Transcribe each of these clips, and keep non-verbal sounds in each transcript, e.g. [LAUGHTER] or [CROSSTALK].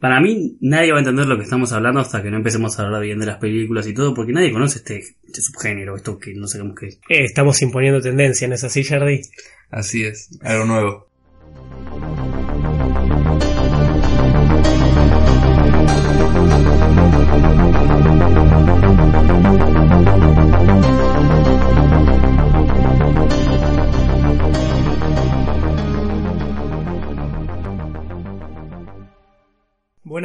Para mí, nadie va a entender lo que estamos hablando hasta que no empecemos a hablar bien de las películas y todo, porque nadie conoce este, este subgénero, esto que no sabemos qué es. Eh, estamos imponiendo tendencia, ¿no es así, Jardy? Así es, algo nuevo.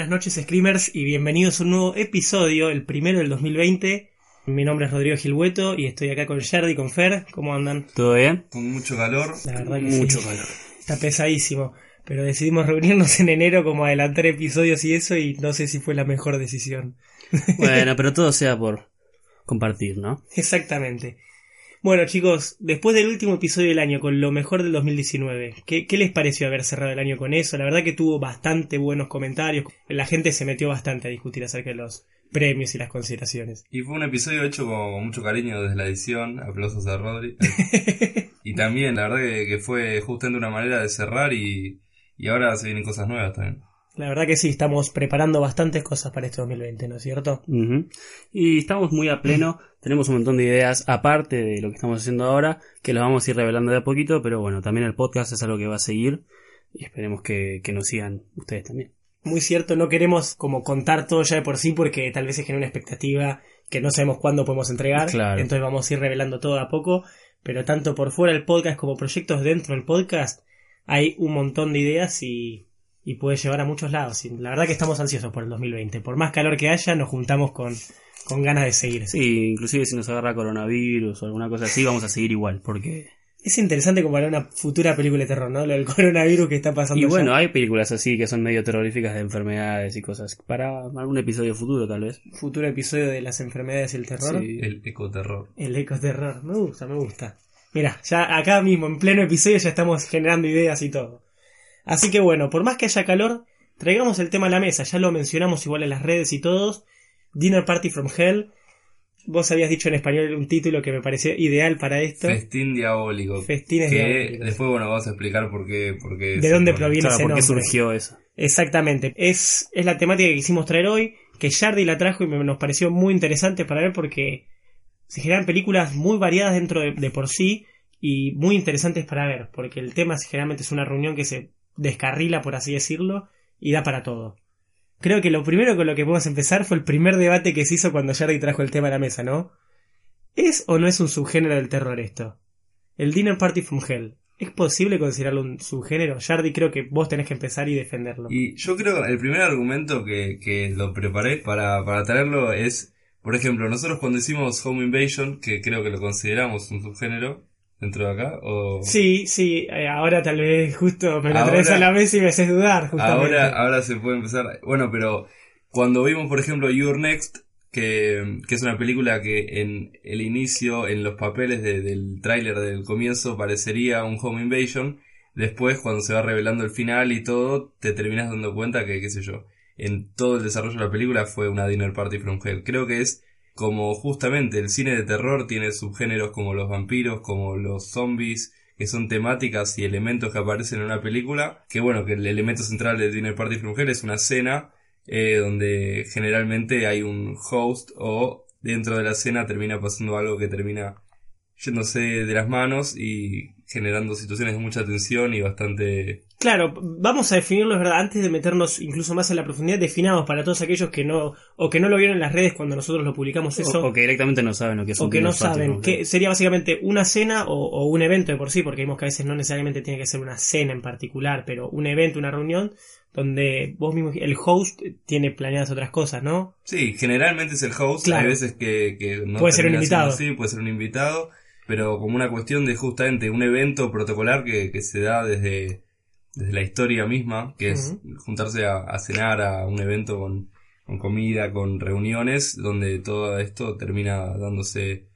Buenas noches, Screamers, y bienvenidos a un nuevo episodio, el primero del 2020. Mi nombre es Rodrigo Gilhueto y estoy acá con Jardy y con Fer. ¿Cómo andan? ¿Todo bien? Con mucho calor. La verdad que Mucho sí. calor. Está pesadísimo. Pero decidimos reunirnos en enero como adelantar episodios y eso, y no sé si fue la mejor decisión. Bueno, pero todo sea por compartir, ¿no? [LAUGHS] Exactamente. Bueno, chicos, después del último episodio del año con lo mejor del 2019, ¿qué, qué les pareció haber cerrado el año con eso? La verdad que tuvo bastante buenos comentarios. La gente se metió bastante a discutir acerca de los premios y las consideraciones. Y fue un episodio hecho con, mucho cariño desde la edición. Aplausos a Rodri. [LAUGHS] y también, la verdad que, que fue justamente una manera de cerrar y, y ahora se vienen cosas nuevas también. La verdad que sí, estamos preparando bastantes cosas para este 2020, ¿no es cierto? Y estamos muy a pleno, [LAUGHS] tenemos un montón de ideas aparte de lo que estamos haciendo ahora, que los vamos a ir revelando de a poquito, pero bueno, también el podcast es algo que va a seguir y esperemos que, que nos sigan ustedes también. Muy cierto, no queremos como contar todo ya de por sí porque tal vez se genera una expectativa que no sabemos cuándo podemos entregar. Claro. Entonces vamos a ir revelando todo a poco. Pero tanto por fuera del podcast como proyectos dentro del podcast hay un montón de ideas y, y puede llevar a muchos lados. Y la verdad que estamos ansiosos por el 2020. Por más calor que haya, nos juntamos con, con ganas de seguir. Sí, inclusive si nos agarra coronavirus o alguna cosa así, vamos a seguir igual, porque... Es interesante comparar una futura película de terror, ¿no? Lo del coronavirus que está pasando. Y ya. bueno, hay películas así que son medio terroríficas de enfermedades y cosas. Para algún episodio futuro, tal vez. Futuro episodio de las enfermedades y el terror. Sí. El ecoterror. El ecoterror, me gusta, me gusta. Mira, ya acá mismo, en pleno episodio, ya estamos generando ideas y todo. Así que bueno, por más que haya calor, traigamos el tema a la mesa. Ya lo mencionamos igual en las redes y todos. Dinner Party from Hell. Vos habías dicho en español un título que me pareció ideal para esto. Festín diabólico. Festines que diabólicos. después, bueno, vamos a explicar por qué. Por qué ¿De dónde proviene Claro, ese ¿por qué nombre? surgió eso? Exactamente. Es, es la temática que quisimos traer hoy, que Jardy la trajo y me- nos pareció muy interesante para ver porque se generan películas muy variadas dentro de, de por sí y muy interesantes para ver, porque el tema es- generalmente es una reunión que se descarrila, por así decirlo, y da para todo. Creo que lo primero con lo que podemos empezar fue el primer debate que se hizo cuando Jardy trajo el tema a la mesa, ¿no? ¿Es o no es un subgénero del terror esto? El Dinner Party from Hell. ¿Es posible considerarlo un subgénero? Jardy, creo que vos tenés que empezar y defenderlo. Y yo creo que el primer argumento que, que lo preparé para, para traerlo es, por ejemplo, nosotros cuando hicimos Home Invasion, que creo que lo consideramos un subgénero dentro de acá, o Sí, sí, eh, ahora tal vez justo me lo traes a la mesa y me haces dudar, justamente. ahora, ahora se puede empezar. Bueno, pero cuando vimos, por ejemplo, You're Next, que, que es una película que en el inicio, en los papeles de- del tráiler del comienzo, parecería un Home Invasion. Después, cuando se va revelando el final y todo, te terminas dando cuenta que, qué sé yo, en todo el desarrollo de la película fue una Dinner Party from Hell. Creo que es como justamente el cine de terror tiene subgéneros como los vampiros, como los zombies, que son temáticas y elementos que aparecen en una película, que bueno, que el elemento central de Dinner Party Hell es una cena eh, donde generalmente hay un host o dentro de la cena termina pasando algo que termina yéndose de las manos y generando situaciones de mucha tensión y bastante... Claro, vamos a definirlo, es verdad, antes de meternos incluso más en la profundidad, definamos para todos aquellos que no, o que no lo vieron en las redes cuando nosotros lo publicamos eso, O, o que directamente no saben lo que es o un que no saben, ¿no? que sería básicamente una cena o, o un evento de por sí, porque vimos que a veces no necesariamente tiene que ser una cena en particular, pero un evento, una reunión, donde vos mismo, el host tiene planeadas otras cosas, ¿no? Sí, generalmente es el host, Claro. hay veces que, que no Puede ser un invitado. así, puede ser un invitado, pero como una cuestión de justamente un evento protocolar que, que se da desde, desde la historia misma, que es juntarse a, a cenar a un evento con, con comida, con reuniones, donde todo esto termina dándose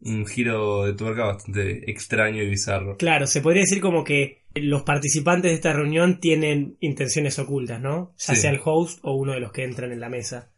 un giro de tuerca bastante extraño y bizarro. Claro, se podría decir como que los participantes de esta reunión tienen intenciones ocultas, ¿no? Ya Sí. sea el host o uno de los que entran en la mesa.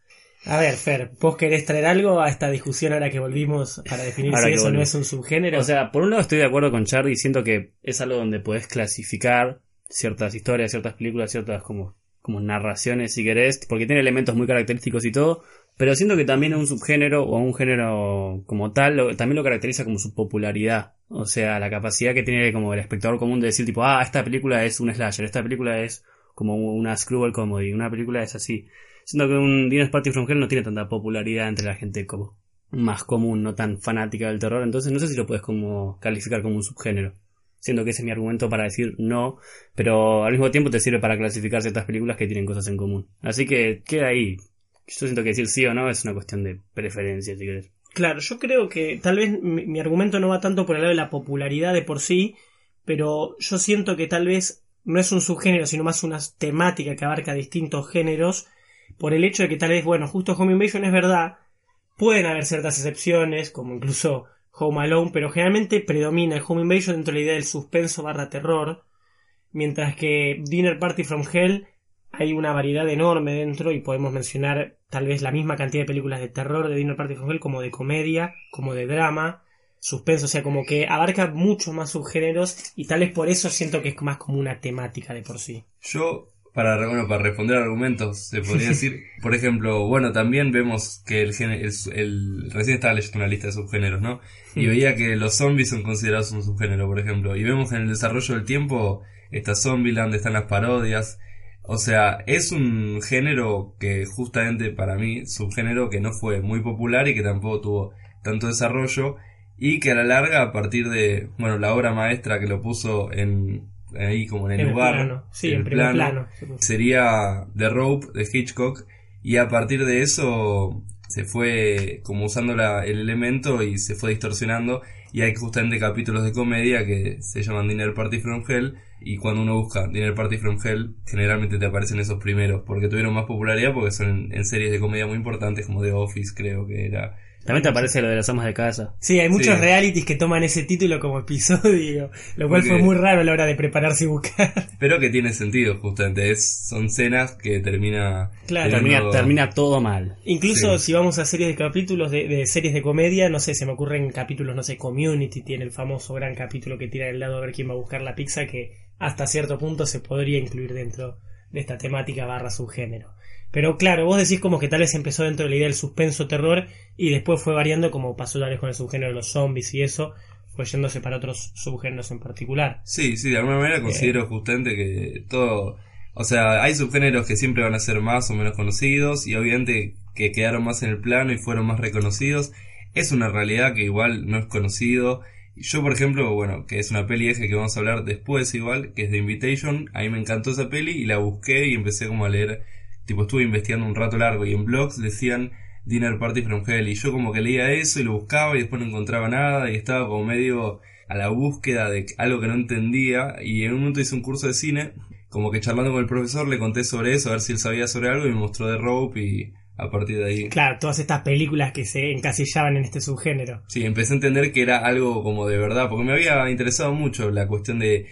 A ver, Fer, ¿vos querés traer algo a esta discusión ahora que volvimos para definir Ahora si eso no es un subgénero? O sea, por un lado estoy de acuerdo con Charlie, siento que es algo donde podés clasificar ciertas historias, ciertas películas, ciertas como como narraciones si querés, porque tiene elementos muy característicos y todo, pero siento que también un subgénero o un género como tal también lo caracteriza como su popularidad. O sea, la capacidad que tiene como el espectador común de decir tipo, ah, esta película es un slasher, esta película es como una screwball comedy, una película es así. Siento que un Dinner's Party from Hell no tiene tanta popularidad entre la gente como más común, no tan fanática del terror, entonces no sé si lo puedes como calificar como un subgénero. Siento que ese es mi argumento para decir no, pero al mismo tiempo te sirve para clasificar ciertas películas que tienen cosas en común. Así que queda ahí yo siento que decir sí o no es una cuestión de preferencia, si querés. Claro, yo creo que tal vez mi, argumento no va tanto por el lado de la popularidad de por sí, pero yo siento que tal vez no es un subgénero, sino más una temática que abarca distintos géneros, por el hecho de que tal vez, bueno, justo Home Invasion es verdad, pueden haber ciertas excepciones, como incluso Home Alone, pero generalmente predomina el Home Invasion dentro de la idea del suspenso barra terror, mientras que Dinner Party from Hell hay una variedad enorme dentro y podemos mencionar tal vez la misma cantidad de películas de terror de Dinner Party from Hell como de comedia, como de drama, suspenso, o sea, como que abarca muchos más subgéneros y tal vez por eso siento que es más como una temática de por sí. Yo para, bueno, para responder argumentos, se podría [LAUGHS] decir, por ejemplo, bueno, también vemos que el, el, el, recién estaba leyendo una lista de subgéneros, ¿no? Y veía que los zombies son considerados un subgénero, por ejemplo, y vemos en el desarrollo del tiempo, está Zombieland, están las parodias, o sea, es un género que justamente para mí, subgénero que no fue muy popular y que tampoco tuvo tanto desarrollo y que a la larga a partir de, bueno, la obra maestra que lo puso en ahí como en el lugar, Sí, en, primer plano, sería The Rope de Hitchcock y a partir de eso se fue como usando la, el elemento y se fue distorsionando y hay justamente capítulos de comedia que se llaman Dinner Party from Hell y cuando uno busca Dinner Party from Hell, generalmente te aparecen esos primeros, porque tuvieron más popularidad porque son en, series de comedia muy importantes como The Office, creo que era. También te aparece lo de las amas de casa. Sí, hay muchos realities que toman ese título como episodio, [LAUGHS] lo cual fue muy raro a la hora de prepararse y buscar. [LAUGHS] Pero que tiene sentido, justamente. Es, son escenas que termina... Claro, termina, termina todo mal. Incluso si vamos a series de capítulos de, de, series de comedia, no sé, se me ocurren capítulos, no sé, Community tiene el famoso gran capítulo que tira del lado a ver quién va a buscar la pizza, que hasta cierto punto se podría incluir dentro de esta temática barra subgénero. Pero claro, vos decís como que tal vez empezó dentro de la idea del suspenso terror y después fue variando como pasó tal vez con el subgénero de los zombies y eso, fue yéndose para otros subgéneros en particular. Sí, sí, de alguna manera eh, considero justamente que todo, o sea, hay subgéneros que siempre van a ser más o menos conocidos y obviamente que quedaron más en el plano y fueron más reconocidos. Es una realidad que igual no es conocido yo, por ejemplo, bueno, que es una peli eje que vamos a hablar después igual, que es The Invitation, a mí me encantó esa peli y la busqué y empecé como a leer, tipo estuve investigando un rato largo y en blogs decían Dinner Party from Hell y yo como que leía eso y lo buscaba y después no encontraba nada y estaba como medio a la búsqueda de algo que no entendía y en un momento hice un curso de cine, como que charlando con el profesor le conté sobre eso, a ver si él sabía sobre algo y me mostró The Rope y a partir de ahí. Claro, todas estas películas que se encasillaban en este subgénero. Sí, empecé a entender que era algo como de verdad, porque me había interesado mucho la cuestión de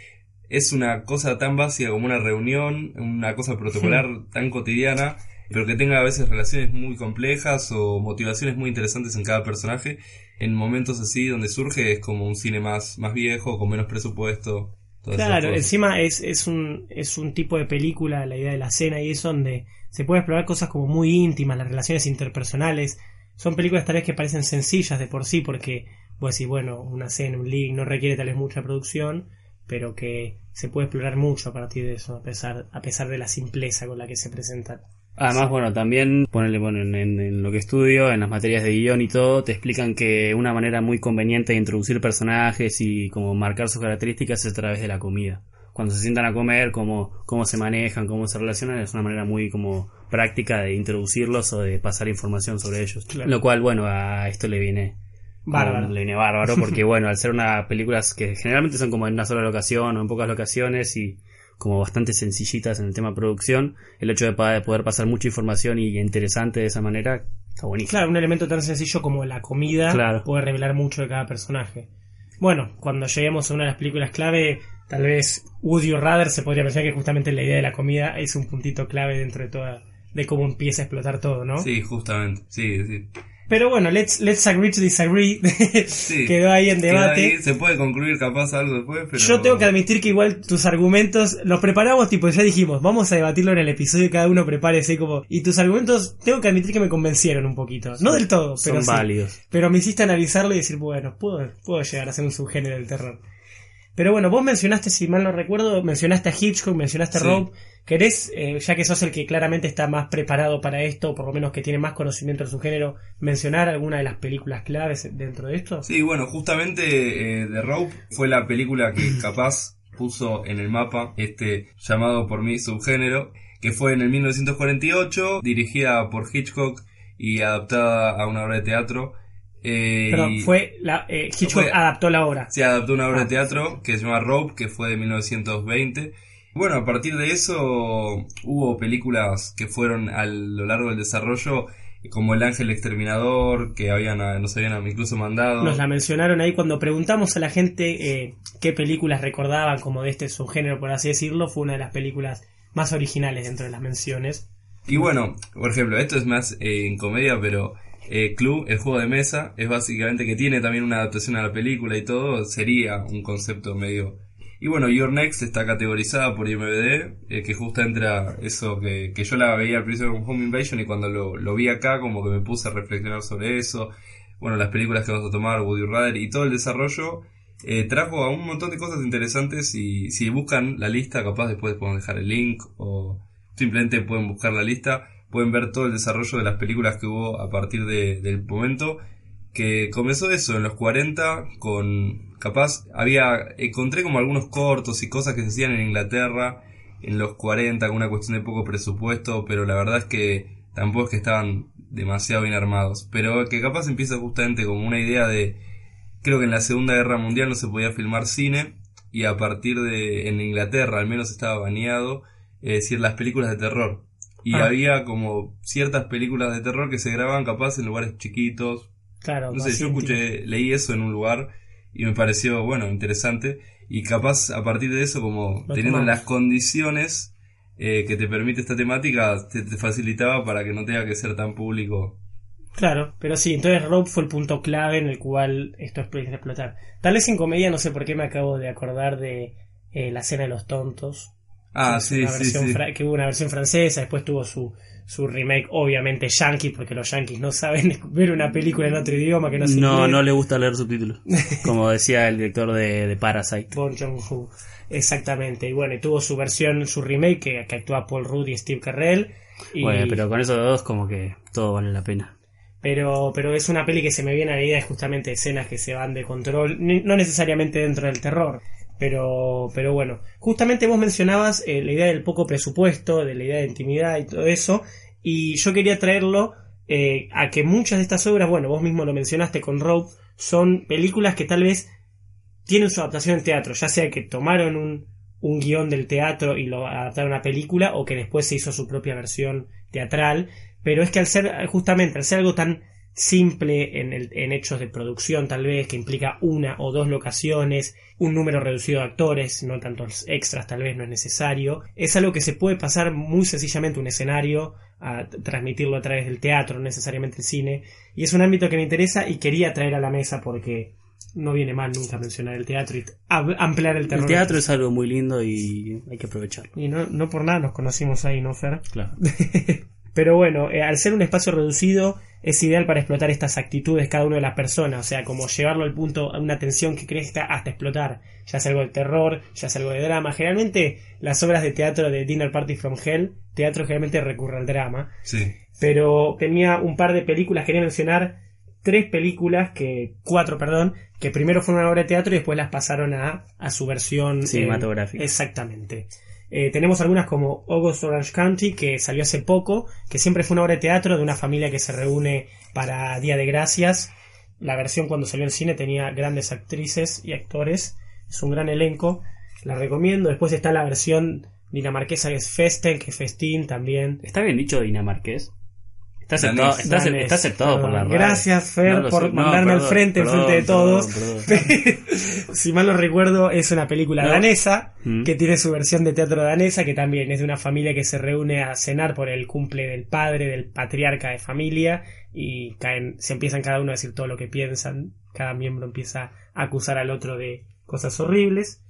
es una cosa tan básica como una reunión, una cosa protocolar tan cotidiana, pero que tenga a veces relaciones muy complejas o motivaciones muy interesantes en cada personaje. En momentos así donde surge es como un cine más, más viejo, con menos presupuesto. Claro, encima es, es, un, es un tipo de película, la idea de la escena y eso donde se puede explorar cosas como muy íntimas, las relaciones interpersonales. Son películas tal vez que parecen sencillas de por sí porque, vos decís, bueno, una escena, un link no requiere tal vez mucha producción, pero que se puede explorar mucho a partir de eso, a pesar, a pesar de la simpleza con la que se presentan. Además, bueno, también ponerle bueno, en, lo que estudio, en las materias de guion y todo, te explican que una manera muy conveniente de introducir personajes y como marcar sus características es a través de la comida. Cuando se sientan a comer, cómo, cómo se manejan, cómo se relacionan, es una manera muy como práctica de introducirlos o de pasar información sobre ellos. Lo cual, bueno, a esto le viene bárbaro. Le viene bárbaro porque, [LAUGHS] bueno, al ser una películas que generalmente son como en una sola locación o en pocas locaciones y como bastante sencillitas en el tema producción, el hecho de poder pasar mucha información y interesante de esa manera está buenísimo. Claro, un elemento tan sencillo como la comida puede revelar mucho de cada personaje. Bueno, cuando lleguemos a una de las películas clave, tal vez Woody o Rather se podría pensar que justamente la idea de la comida es un puntito clave dentro de toda de cómo empieza a explotar todo, ¿no? Sí, justamente, sí, sí. Pero bueno, let's, let's agree to disagree. [LAUGHS] Sí. Quedó ahí en debate. ahí, se puede concluir capaz algo después, pero... Yo tengo que admitir que igual tus argumentos los preparamos, tipo, ya dijimos, vamos a debatirlo en el episodio y cada uno prepare así como. Y tus argumentos, tengo que admitir que me convencieron un poquito. No del todo, pero Son sí. válidos. Pero me hiciste analizarlo y decir, bueno, puedo, puedo llegar a ser un subgénero del terror. Pero bueno, vos mencionaste, si mal no recuerdo, mencionaste a Hitchcock, mencionaste a Sí. Rob. ¿Querés, eh, ya que sos el que claramente está más preparado para esto, o por lo menos que tiene más conocimiento del subgénero, mencionar alguna de las películas claves dentro de esto? Sí, bueno, justamente eh, The Rope fue la película que [COUGHS] capaz puso en el mapa este llamado por mí subgénero, que fue en el 1948, dirigida por Hitchcock y adaptada a una obra de teatro. Eh, Pero y fue la, eh, Hitchcock Fue- adaptó la obra. se adaptó una obra Ah, de teatro que se llama Rope, que fue de 1920. Bueno, a partir de eso hubo películas que fueron a lo largo del desarrollo, como El Ángel Exterminador, que habían, nos habían incluso mandado. Nos la mencionaron ahí cuando preguntamos a la gente eh, qué películas recordaban como de este subgénero, por así decirlo, fue una de las películas más originales dentro de las menciones. Y bueno, por ejemplo, esto es más eh, en comedia, pero eh, Club, el juego de mesa, es básicamente que tiene también una adaptación a la película y todo, sería un concepto medio... Y bueno, Your Next está categorizada por IMDb, eh, que justo entra eso que, que yo la veía al principio con Home Invasion y cuando lo, lo vi acá como que me puse a reflexionar sobre eso. Bueno, las películas que vamos a tomar, Woody Rather y todo el desarrollo eh, trajo a un montón de cosas interesantes y si buscan la lista, capaz después podemos dejar el link o simplemente pueden buscar la lista, pueden ver todo el desarrollo de las películas que hubo a partir de- del momento que comenzó eso en los 40 con capaz había encontré como algunos cortos y cosas que se hacían en Inglaterra en los 40 con una cuestión de poco presupuesto, pero la verdad es que tampoco es que estaban demasiado bien armados, pero que capaz empieza justamente como una idea de creo que en la Segunda Guerra Mundial no se podía filmar cine y a partir de en Inglaterra al menos estaba baneado es decir las películas de terror y Ah. había como ciertas películas de terror que se grababan capaz en lugares chiquitos Claro, no sé yo escuché leí eso en un lugar y me pareció bueno interesante y capaz a partir de eso como Lo teniendo tomamos. las condiciones eh, que te permite esta temática te, te facilitaba para que no tenga que ser tan público Claro, pero sí, entonces Rope fue el punto clave en el cual esto a explotar. Tal vez en comedia, no sé por qué me acabo de acordar de eh, la cena de los tontos. Ah sí sí sí Que hubo una versión francesa, después tuvo su, su remake, obviamente yankee, porque los yankees no saben [LAUGHS] ver una película en otro idioma que no se No, no le gusta leer subtítulos. [LAUGHS] Como decía el director de, de Parasite. Bon Joon-ho. Exactamente. Y bueno, y tuvo su versión, su remake, que, que actúa Paul Rudd y Steve Carell. Y- Bueno, pero con esos dos como que todo vale la pena. pero, pero es una peli que se me viene a la idea de justamente escenas que se van de control, ni- no necesariamente dentro del terror. Pero, pero bueno, justamente vos mencionabas eh, la idea del poco presupuesto, de la idea de intimidad y todo eso, y yo quería traerlo eh, a que muchas de estas obras, bueno, vos mismo lo mencionaste con Rope, son películas que tal vez tienen su adaptación en teatro, ya sea que tomaron un, un guion del teatro y lo adaptaron a película o que después se hizo su propia versión teatral, pero es que al ser, justamente, al ser algo tan simple en, el- en hechos de producción tal vez, que implica una o dos locaciones, un número reducido de actores, no tantos extras tal vez no es necesario, es algo que se puede pasar muy sencillamente un escenario, a transmitirlo a través del teatro, no necesariamente el cine, y es un ámbito que me interesa y quería traer a la mesa porque no viene mal nunca mencionar el teatro y ampliar el terror. El teatro es algo muy lindo y hay que aprovecharlo. Y no, no por nada nos conocimos ahí, ¿no, Fer? Claro. [LAUGHS] Pero bueno, eh, al ser un espacio reducido, es ideal para explotar estas actitudes cada una de las personas, o sea, como llevarlo al punto a una tensión que crezca hasta explotar, ya sea algo de terror, ya sea algo de drama. Generalmente las obras de teatro de Dinner Party from Hell, teatro generalmente recurre al drama, sí pero tenía un par de películas, quería mencionar tres películas que, cuatro, perdón, que primero fueron una obra de teatro y después las pasaron a, a su versión eh, Cinematográfica. exactamente. Eh, tenemos algunas como August Orange County, que salió hace poco, que siempre fue una obra de teatro de una familia que se reúne para Día de Gracias. La versión cuando salió en cine tenía grandes actrices y actores. Es un gran elenco. La recomiendo. Después está la versión dinamarquesa que es Festen, que es Festín también. ¿Está bien dicho dinamarqués? Está aceptado, está, está por la. RAE. Gracias, Fer, No por. No, mandarme al frente, perdón, enfrente de todos. perdón, [LAUGHS] si mal no recuerdo, es una película No. danesa Mm. que tiene su versión de teatro danesa, que también es de una familia que se reúne a cenar por el cumple del padre, del patriarca de familia, y caen, se empiezan cada uno a decir todo lo que piensan. Cada miembro empieza a acusar al otro de cosas horribles.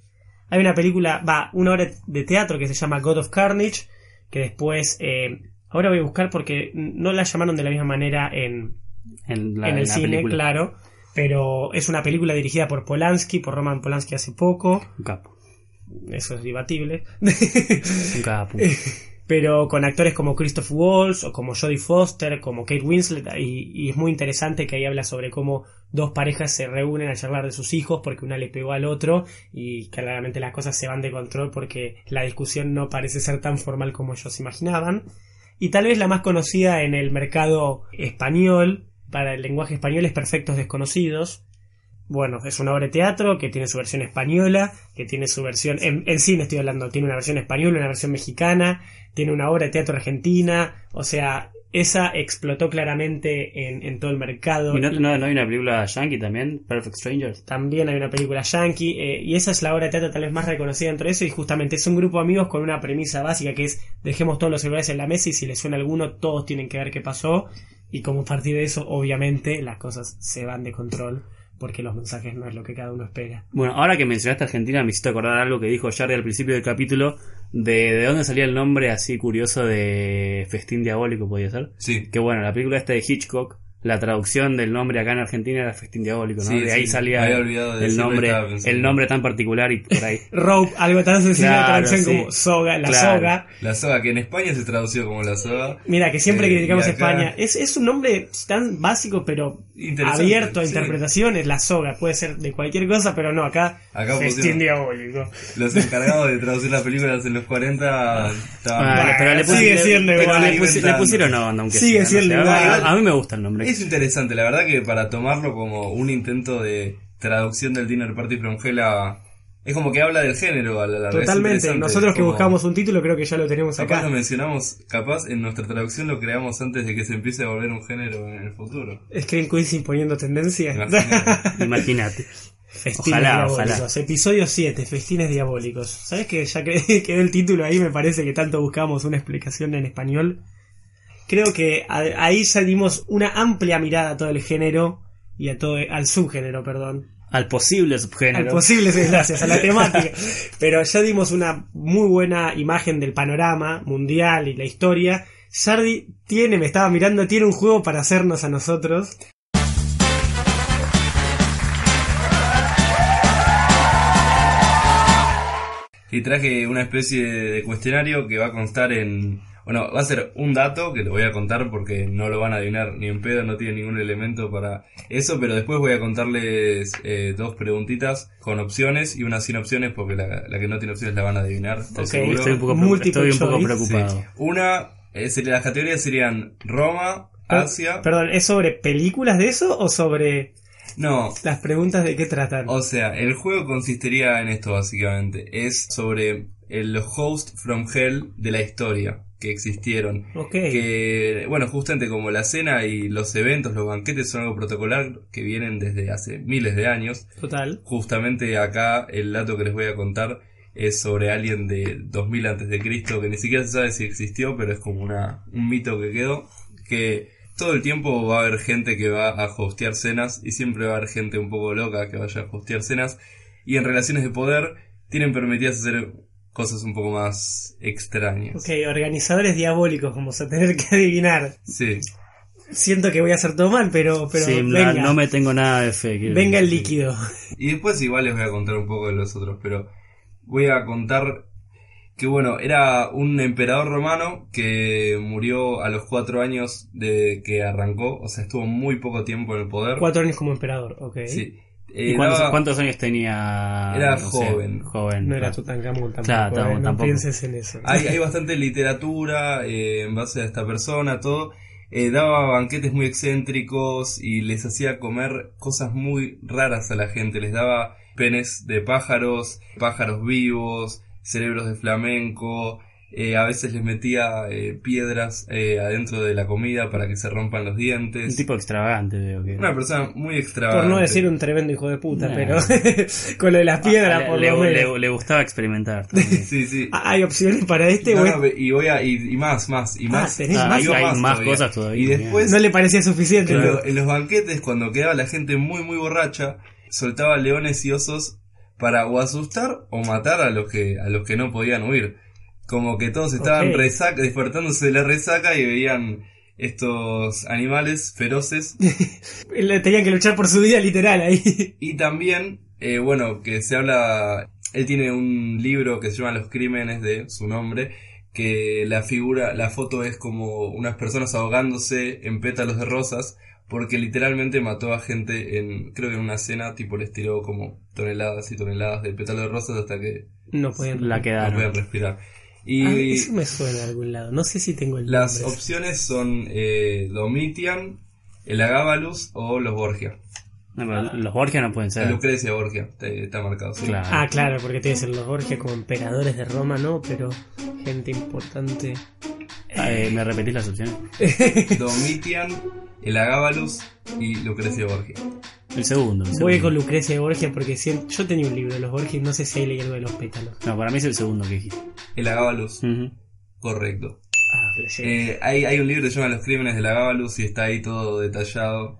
Hay una película, va, una obra de teatro que se llama God of Carnage, que después, eh, ahora voy a buscar porque no la llamaron de la misma manera en, En, la, en el cine, película. claro. Pero es una película dirigida por Polanski, por Roman Polanski hace poco. Un capo. Eso es debatible. [LAUGHS] Un capo. [LAUGHS] pero con actores como Christoph Waltz o como Jodie Foster, como Kate Winslet, y, y es muy interesante que ahí habla sobre cómo dos parejas se reúnen a charlar de sus hijos porque una le pegó al otro y claramente las cosas se van de control porque la discusión no parece ser tan formal como ellos imaginaban. Y tal vez la más conocida en el mercado español, para el lenguaje español, es Perfectos Desconocidos. Bueno, es una obra de teatro que tiene su versión española, que tiene su versión, en, cine estoy hablando, tiene una versión española, una versión mexicana, tiene una obra de teatro argentina, o sea, esa explotó claramente en, en todo el mercado. ¿Y no, no, no hay una película yankee también? Perfect Strangers. También hay una película yankee, eh, y esa es la obra de teatro tal vez más reconocida entre eso, y justamente es un grupo de amigos con una premisa básica que es dejemos todos los celulares en la mesa y si les suena alguno, todos tienen que ver qué pasó, y como a partir de eso, obviamente, las cosas se van de control, porque los mensajes no es lo que cada uno espera. Bueno, ahora que mencionaste Argentina, me hiciste acordar algo que dijo Jerry al principio del capítulo, de, de dónde salía el nombre así curioso de Festín Diabólico, podía ser. Sí. Que bueno, la película esta de Hitchcock, la traducción del nombre acá en Argentina era Festín Diabólico, ¿no? Sí, de ahí sí, salía de el nombre, el nombre tan particular y por ahí. [LAUGHS] Rope, algo tan sencillo de Claro, traducción sí. como soga, la Claro. soga. La soga, que en España se tradució como la soga. Mira, que siempre Eh, criticamos acá- España. Es, es un nombre tan básico, pero abierto a sí. interpretaciones. La soga puede ser de cualquier cosa, pero no, acá, Acá festín diabólico. Los encargados de [LAUGHS] traducir las películas en los 40 estaban... Bueno, pero le, sigue pusi- le- siendo pero igual, le, pusi- le inventando. pusieron onda, aunque Sigue sea, siendo igual. A, a mí me gusta el nombre. Es interesante, la verdad que para tomarlo como un intento de traducción del Dinner Party from Hell a... Es como que habla del género a la larga. Totalmente. Nosotros que como- buscamos un título, creo que ya lo tenemos Capaz acá. lo mencionamos, capaz en nuestra traducción lo creamos antes de que se empiece a volver un género en el futuro. Screen Quiz imponiendo tendencias. Imagínate. [LAUGHS] Imagínate. Festines Ojalá, diabólicos. ojalá. Episodio 7, Festines diabólicos. ¿Sabes que ya que [LAUGHS] quedó el título ahí? Me parece que tanto buscamos una explicación en español. Creo que ahí ya dimos una amplia mirada a todo el género y a todo al subgénero, perdón. Al posible Al subgénero. posible, sí, gracias, a la [LAUGHS] temática. Pero ya dimos una muy buena imagen del panorama mundial y la historia. Sardi tiene, me estaba mirando, tiene un juego para hacernos a nosotros. Y traje una especie de cuestionario que va a constar en... Bueno, va a ser un dato que lo voy a contar porque no lo van a adivinar ni en pedo, no tiene ningún elemento para eso, pero después voy a contarles eh, dos preguntitas con opciones y una sin opciones porque la, la que no tiene opciones la van a adivinar, estoy Ok, seguro. Estoy un poco, estoy un poco choice. preocupado. Sí. Una, eh, sería- las categorías serían Roma, Asia... Perdón, ¿es sobre películas de eso o sobre No, las preguntas de qué tratan? O sea, el juego consistiría en esto básicamente. Es sobre el host from hell de la historia que existieron. ok. Que, bueno, justamente como la cena y los eventos, los banquetes son algo protocolar que vienen desde hace miles de años. Total. Justamente acá el dato que les voy a contar es sobre alguien de 2000 antes de Cristo que ni siquiera se sabe si existió, pero es como una, un mito que quedó. Que todo el tiempo va a haber gente que va a hostear cenas y siempre va a haber gente un poco loca que vaya a hostear cenas. Y en relaciones de poder tienen permitidas hacer cosas un poco más extrañas. Ok, organizadores diabólicos, vamos a tener que adivinar. Sí. Siento que voy a hacer todo mal, pero, pero Sí, no- venga, no me tengo nada de fe. venga el líquido. Y después igual les voy a contar un poco de los otros, pero voy a contar que bueno, era un emperador romano que murió a los cuatro años de que arrancó, o sea, estuvo muy poco tiempo en el poder. Cuatro años como emperador, ok. Sí. ¿Y Eh, cuántos, daba- cuántos años tenía? Era no sé, joven. joven. No era. Tutankamón tampoco, Claro, eh, tampoco, no tampoco. pienses en eso. Hay, [LAUGHS] hay bastante literatura eh, en base a esta persona, todo. Eh, daba banquetes muy excéntricos y les hacía comer cosas muy raras a la gente. Les daba penes de pájaros, pájaros vivos, cerebros de flamenco, eh, a veces les metía eh, piedras eh, adentro de la comida para que se rompan los Un dientes. tipo extravagante, veo que. Una persona muy extravagante. Por no decir un tremendo hijo de puta, Nah. pero [LAUGHS] con lo de las piedras, Ah, por le, lo le- menos. le- le gustaba experimentar. [LAUGHS] también. Sí, sí. Ah, ¿Hay opciones para este? No, güey? no, y voy a, y, y más, más, y Ah, más. tenés Ah, más. hay, Digo hay más todavía. cosas todavía. Y después, No le parecía suficiente. en, en los banquetes, cuando quedaba la gente muy, muy borracha, soltaba leones y osos para o asustar o matar a los que, a los que no podían huir. Como que todos estaban Ok. resaca, despertándose de la resaca y veían estos animales feroces. [LAUGHS] Tenían que luchar por su vida literal ahí. [LAUGHS] Y también, eh, bueno, que se habla, él tiene un libro que se llama Los Crímenes de su nombre, que la figura, la foto es como unas personas ahogándose en pétalos de rosas, porque literalmente mató a gente en, creo que en una cena, tipo les tiró como toneladas y toneladas de pétalos de rosas hasta que No podían. La no quedaron. podían respirar. Y Ah, eso me suena de algún lado. No sé si tengo el las nombre. opciones son eh, Domitian, el Agábalus o los Borgia. No, pero los Borgia no pueden ser. Lucrecia Borgia, está, está marcado. sí. Claro. Ah, claro, porque tiene que ser los Borgia como emperadores de Roma, ¿no? Pero gente importante. Ah, eh, ¿Me repetís las opciones? [LAUGHS] Domitian, el Agábalus y Lucrecia Borgia. El segundo. el Voy segundo. con Lucrecia de Borgia porque si- yo tenía un libro de los Borgia y no sé si ahí leí algo de los pétalos. No, para mí es el segundo que dijiste. El Agábalus, Ujú. correcto. Ah. Eh, hay, hay un libro que se llama Los Crímenes del Agábalus y está ahí todo detallado.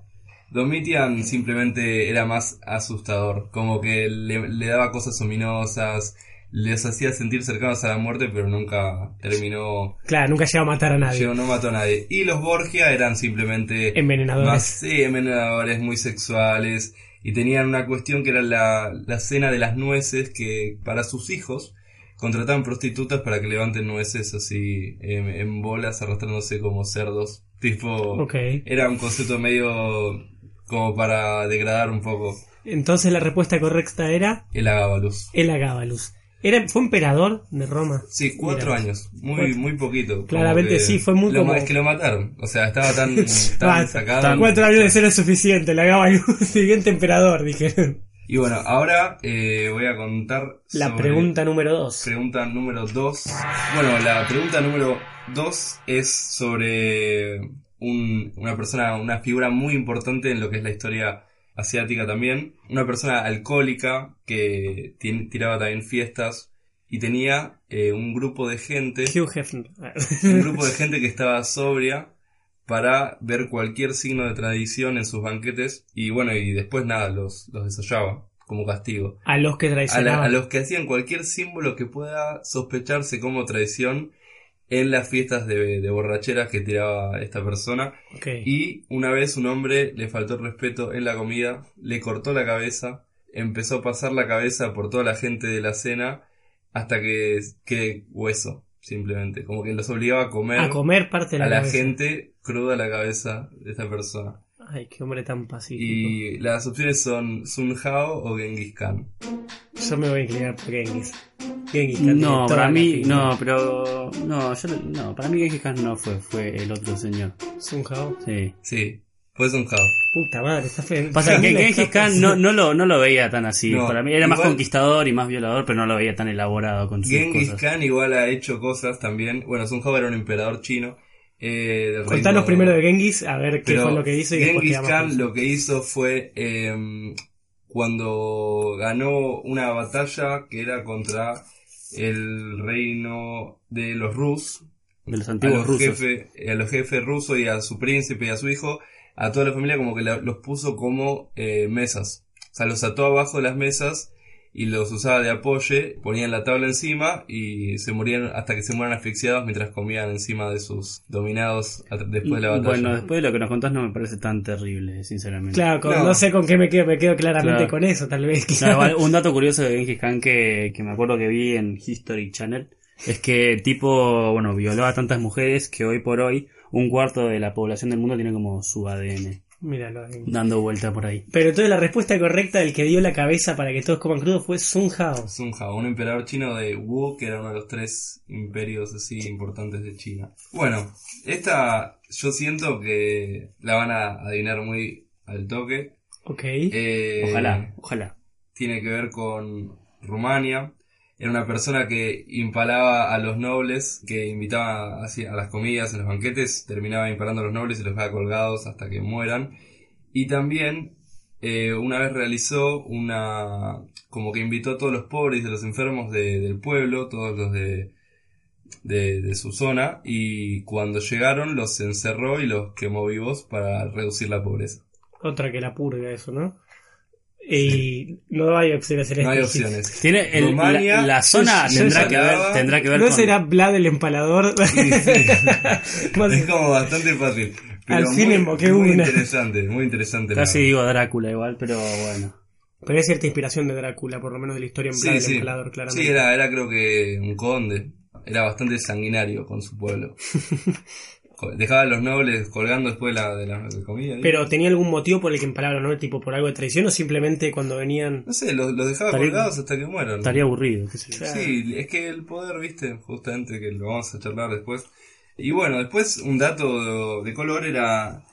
Domitian simplemente era más asustador, como que le, le daba cosas ominosas, les hacía sentir cercanos a la muerte, pero nunca terminó, Claro, nunca llegó a matar a nadie. llegó, no mató a nadie. Y los Borgia eran simplemente Envenenadores. más, sí, envenenadores, muy sexuales, y tenían una cuestión que era la, la cena de las nueces, que para sus hijos contrataban prostitutas para que levanten nueces así en, en bolas, arrastrándose como cerdos. Tipo, Ok. era un concepto medio como para degradar un poco Entonces la respuesta correcta era el agábalus. el Agábalus. Era, fue emperador de Roma. Sí, cuatro Mira. años, muy Cuatro. muy poquito. Claramente sí, fue muy lo como- Es que lo mataron, o sea, estaba tan, [LAUGHS] tan sacado. Tan- Cuatro años de ser es suficiente, el Agábalus. [LAUGHS] Siguiente emperador, dijeron. Y bueno, ahora eh, voy a contar La pregunta número dos. Pregunta número 2. Bueno, la pregunta número 2 es sobre un- una persona, una figura muy importante en lo que es la historia asiática también. Una persona alcohólica que tiraba también fiestas y tenía eh, un grupo de gente, un grupo de [LAUGHS] gente que estaba sobria para ver cualquier signo de tradición en sus banquetes y bueno, y después nada, los, los desollaba como castigo. A los que A, la- traicionaban. a los que hacían cualquier símbolo que pueda sospecharse como traición en las fiestas de, de borracheras que tiraba esta persona. Y una vez un hombre le faltó el respeto en la comida, le cortó la cabeza, empezó a pasar la cabeza por toda la gente de la cena hasta que quede hueso, simplemente. Como que los obligaba a comer a comer parte de la, a la cabeza. gente cruda la cabeza de esta persona. Ay, qué hombre tan pacífico. Y las opciones son Sun Hao o Genghis Khan. Yo me voy a inclinar por Genghis. Genghis Khan tiene No, para mí, no, pero. No, yo, no, para mí Genghis Khan no fue, fue el otro señor. Sun Hao. Sí. Sí, fue Sun Hao. Puta madre, está feo. Pasa que Genghis Khan no, no, lo, no lo veía tan así. No, para mí era más conquistador y más violador, pero no lo veía tan elaborado con sus Genghis cosas. Khan igual ha hecho cosas también. Bueno, Sun Hao era un emperador chino. Eh, del Contanos reino- primero de Genghis, a ver qué fue lo que hizo y Genghis Khan lo que hizo fue eh, cuando ganó una batalla que era contra el reino de los Rus, De los a los, rusos. jefes, a los jefes rusos y a su príncipe y a su hijo, a toda la familia como que la- los puso como eh, mesas. O sea, los ató abajo de las mesas y los usaba de apoyo, ponían la tabla encima y se morían hasta que se mueran asfixiados mientras comían encima de sus dominados después de la batalla. Bueno, después de lo que nos contás no me parece tan terrible, sinceramente. Claro, con- no. No. sé con qué me quedo, me quedo claramente Claro. con eso, tal vez. Un dato curioso de Genghis Khan que, que me acuerdo que vi en History Channel es que el tipo, bueno, violó a tantas mujeres que hoy por hoy un cuarto de la población del mundo tiene como su ADN Míralo ahí. dando vuelta por ahí. Pero entonces la respuesta correcta del que dio la cabeza para que todos coman crudo fue Sun Hao. Sun Hao, un emperador chino de Wu, que era uno de los tres imperios así importantes de China. Bueno, esta yo siento que la van a adivinar muy al toque. Ok. Eh, Ojalá, ojalá. Tiene que ver con Rumania. Era una persona que impalaba a los nobles, que invitaba así a las comidas, a los banquetes, terminaba impalando a los nobles y los dejaba colgados hasta que mueran. Y también eh, una vez realizó una... como que invitó a todos los pobres y los enfermos de- del pueblo, todos los de, de, de su zona, y cuando llegaron los encerró y los quemó vivos para reducir la pobreza. Otra que la purga, eso, ¿no? Y no hay opciones en No hay este. opciones. Tiene el- Rumania, la, la zona yo- yo tendrá que ver, tendrá que ver ¿No con será Vlad el empalador? [LAUGHS] Más- Es como bastante fácil. Pero Al fin muy, muy una. interesante, muy interesante. casi digo Drácula igual, pero bueno. Pero hay cierta inspiración de Drácula, por lo menos de la historia en Vlad Sí, el sí. empalador, claramente. Sí, era, era creo que un conde. Era bastante sanguinario con su pueblo. [LAUGHS] Dejaba a los nobles colgando después de la, de la de comida. Pero tenía algún motivo por el que empalaban, ¿no? Tipo por algo de traición o simplemente cuando venían. No sé, los, los dejaba Estaría- colgados hasta que mueran. Estaría aburrido, qué sé yo. Sí, es que el poder, viste, justamente que lo vamos a charlar después. Y bueno, después un dato de color era,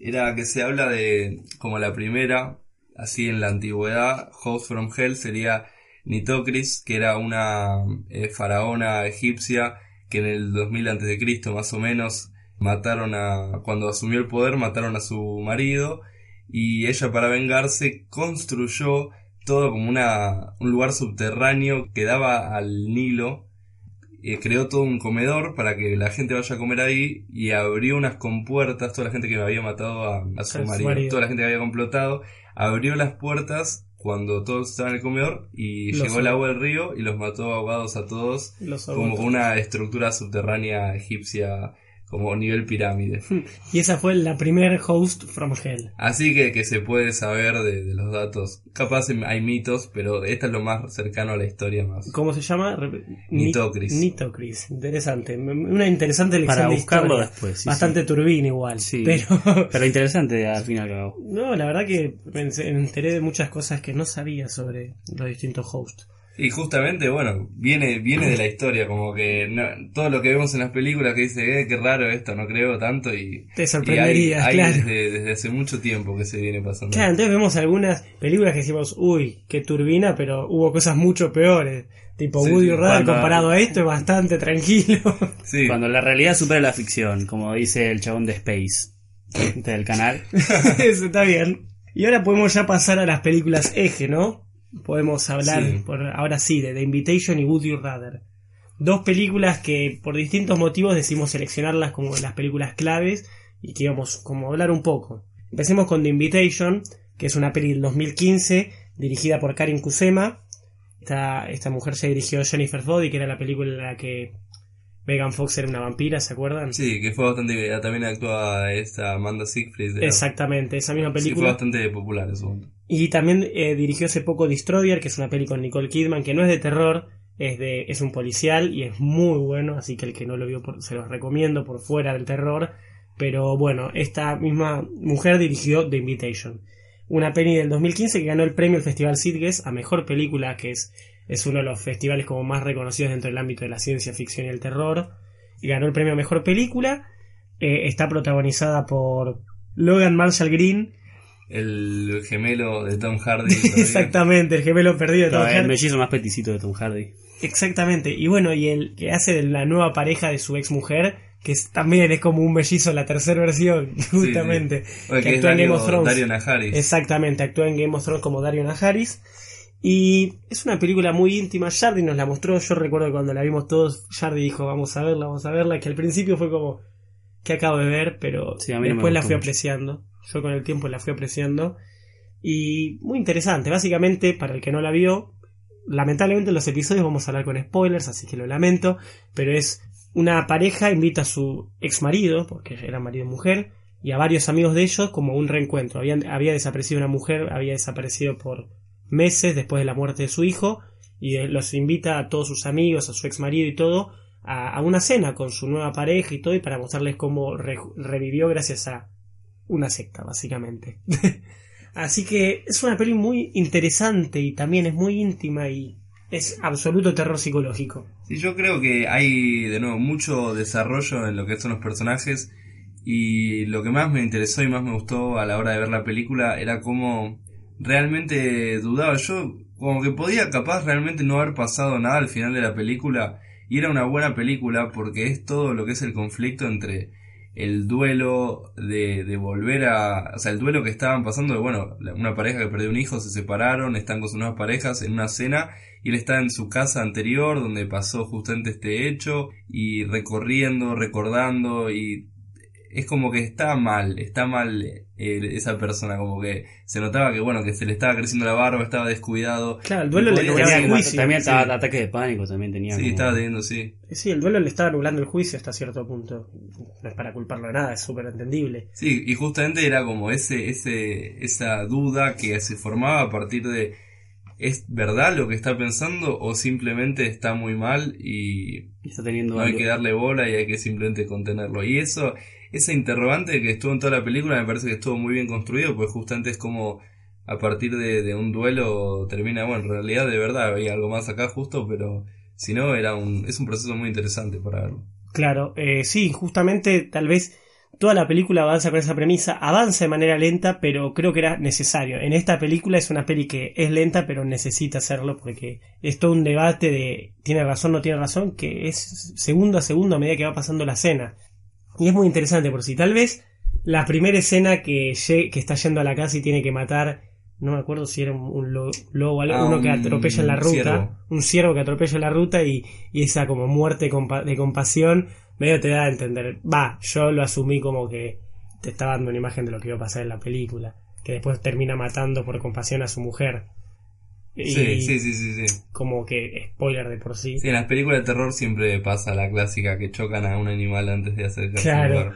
era que se habla de como la primera, así en la antigüedad, Host from Hell sería Nitocris, que era una eh, faraona egipcia que en el 2000 a.C. más o menos mataron a, cuando asumió el poder, mataron a su marido y ella para vengarse construyó todo como una, un lugar subterráneo que daba al Nilo. eh, creó todo un comedor para que la gente vaya a comer ahí y abrió unas compuertas, toda la gente que había matado a, a su marido, marido. toda la gente que había complotado, abrió las puertas cuando todos estaban en el comedor y Los llegó el agua del río y los mató ahogados a todos Los como una estructura subterránea egipcia como nivel pirámide. Y esa fue la primer host from hell. Así que, que se puede saber de, de los datos. Capaz hay mitos, pero esta es lo más cercano a la historia más. ¿Cómo se llama? Nitocris. Ni- Nitocris. Interesante. Una interesante lección Para de buscarlo historia. después. sí, Bastante sí. turbina igual. Sí. Pero. [LAUGHS] Pero interesante al fin y al cabo. No, la verdad que me enteré de muchas cosas que no sabía sobre los distintos hosts. Y justamente, bueno, viene, viene de la historia, como que no- todo lo que vemos en las películas que dice, eh, qué raro esto, no creo tanto y... Te y hay, sorprenderías, hay claro. desde, desde hace mucho tiempo que se viene pasando. Claro, entonces vemos algunas películas que decimos, uy, qué turbina, pero hubo cosas mucho peores. Tipo Sí, Woody sí, Radar cuando- comparado a esto es bastante tranquilo. [LAUGHS] Sí, Cuando la realidad supera la ficción, como dice el chabón de Space, del canal. [LAUGHS] Eso está bien. Y ahora podemos ya pasar a las películas eje, ¿no? Podemos hablar Sí. por, ahora sí de The Invitation y Would You Rather. Dos películas que por distintos motivos decidimos seleccionarlas como las películas claves y que íbamos como a hablar un poco. Empecemos con The Invitation, que es una peli del 2015 dirigida por Karin Kusema. Esta, esta mujer se dirigió a Jennifer Body, que era la película en la que Megan Fox era una vampira, ¿se acuerdan? sí, que fue bastante... También actúa esta Amanda Siegfried. Exactamente, esa misma Sí, fue película. bastante popular en su momento. Y también eh, dirigió hace poco Destroyer, que es una peli con Nicole Kidman, que no es de terror, es de es un policial y es muy bueno, así que el que no lo vio por- se los recomiendo por fuera del terror. Pero bueno, esta misma mujer dirigió The Invitation, una peli del 2015 que ganó el premio del Festival Sitges a mejor película, que es, es uno de los festivales como más reconocidos dentro del ámbito de la ciencia ficción y el terror. Y ganó el premio a mejor película. Eh, está protagonizada por Logan Marshall Green, El gemelo de Tom Hardy. [LAUGHS] Exactamente, el gemelo perdido de Tom el Hardy. mellizo más peticito de Tom Hardy. Exactamente, y bueno, y el que hace de la nueva pareja de su ex mujer, que es, también es como un mellizo en la tercera versión, [LAUGHS] justamente. Oye, que que es actúa en Game Dario, of Thrones. Dario Najaris. Exactamente, actúa en Game of Thrones como Dario Najaris. Y es una película muy íntima. Jardy nos la mostró. Yo recuerdo cuando la vimos todos, Jardy dijo, vamos a verla, vamos a verla. Que al principio fue como, que acabo de ver? Pero Sí, no después la fui mucho. apreciando. Yo con el tiempo la fui apreciando. Y muy interesante. Básicamente, para el que no la vio, lamentablemente en los episodios vamos a hablar con spoilers, así que lo lamento. Pero es una pareja invita a su ex marido, porque era marido y mujer, y a varios amigos de ellos como un reencuentro. Habían, había desaparecido una mujer, había desaparecido por meses después de la muerte de su hijo, y eh, los invita a todos sus amigos, a su ex marido y todo, a, una cena con su nueva pareja y todo, y para mostrarles cómo re- revivió gracias a una secta, básicamente. [LAUGHS] Así que es una peli muy interesante y también es muy íntima y es absoluto terror psicológico. Sí, yo creo que hay de nuevo mucho desarrollo en lo que son los personajes y lo que más me interesó y más me gustó a la hora de ver la película era cómo realmente dudaba. Yo como que podía capaz realmente no haber pasado nada al final de la película y era una buena película porque es todo lo que es el conflicto entre el duelo de, de volver a, o sea, el duelo que estaban pasando de, bueno, una pareja que perdió un hijo, se separaron, están con sus nuevas parejas en una cena y él está en su casa anterior donde pasó justamente este hecho y recorriendo, recordando y es como que está mal, está mal eh, esa persona, como que se notaba que bueno, que se le estaba creciendo la barba, estaba descuidado. Claro, el duelo le Tenía- nublaba el juicio. también estaba ataque de pánico, también tenía. Sí, como- estaba teniendo, sí. Sí, el duelo le estaba nublando el juicio hasta cierto punto. No es para culparlo de nada, es súper entendible. Sí, y justamente era como ese, ese, esa duda que se formaba a partir de ¿es verdad lo que está pensando o simplemente está muy mal y y está teniendo no hay algo- que darle bola y hay que simplemente contenerlo? Y eso, esa interrogante que estuvo en toda la película me parece que estuvo muy bien construido, pues justamente es como a partir de, de un duelo termina, bueno, en realidad de verdad había algo más acá justo, pero si no, era un, es un proceso muy interesante para verlo. Claro, eh, sí, justamente tal vez toda la película avanza con esa premisa, avanza de manera lenta, pero creo que era necesario. En esta película es una peli que es lenta, pero necesita hacerlo porque es todo un debate de tiene razón, no tiene razón, que es segundo a segundo a medida que va pasando la escena. Y es muy interesante por si tal vez la primera escena que, que está yendo a la casa y tiene que matar, no me acuerdo si era un, un lo- lobo, algo, Ah, uno que atropella en la ruta, ciervo. un ciervo que atropella en la ruta y, y esa como muerte compa- de compasión medio te da a entender, va, yo lo asumí como que te está dando una imagen de lo que iba a pasar en la película, que después termina matando por compasión a su mujer. Y Sí, sí, sí, sí, sí. como que spoiler de por sí. Sí, en las películas de terror siempre pasa la clásica que chocan a un animal antes de acercarse Claro.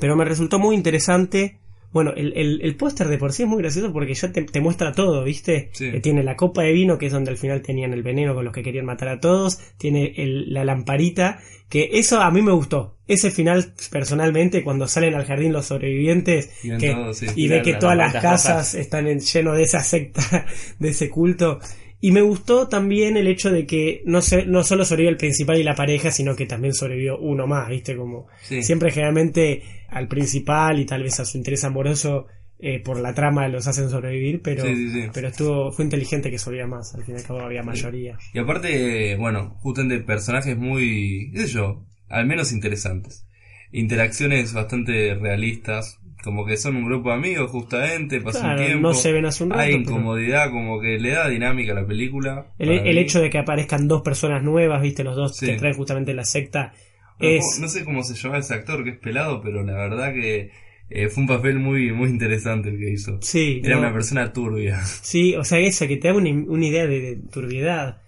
Pero me resultó muy interesante. Bueno, el, el, el póster de por sí es muy gracioso porque ya te, te muestra todo, ¿viste? Sí. Que tiene la copa de vino, que es donde al final tenían el veneno con los que querían matar a todos. Tiene el- la lamparita, que eso a mí me gustó. Ese final, personalmente, cuando salen al jardín los sobrevivientes Y ven que- todo, sí. y Y ve que todas las casas están en- lleno de esa secta, [LAUGHS] de ese culto. Y me gustó también el hecho de que no, se, no solo sobrevivió el principal y la pareja, sino que también sobrevivió uno más, ¿viste? Como Sí. siempre generalmente al principal y tal vez a su interés amoroso eh, por la trama los hacen sobrevivir, pero, Sí, sí, sí. pero estuvo, fue inteligente que sobreviviera más, al fin y al cabo había mayoría. Y aparte, bueno, justamente personajes muy, qué sé yo, al menos interesantes. Interacciones bastante realistas, como que son un grupo de amigos justamente, pasa Claro, un tiempo. no se ven hace un rato. Hay pero incomodidad, como que le da dinámica a la película. el, hecho de que aparezcan dos personas nuevas, viste, los dos Sí. que traen justamente la secta, No, es... no sé cómo se llama ese actor que es pelado, pero la verdad que eh, fue un papel muy, muy interesante el que hizo. Sí, Era no, una persona turbia. sí, o sea, eso, que te da una, una idea de, de turbiedad.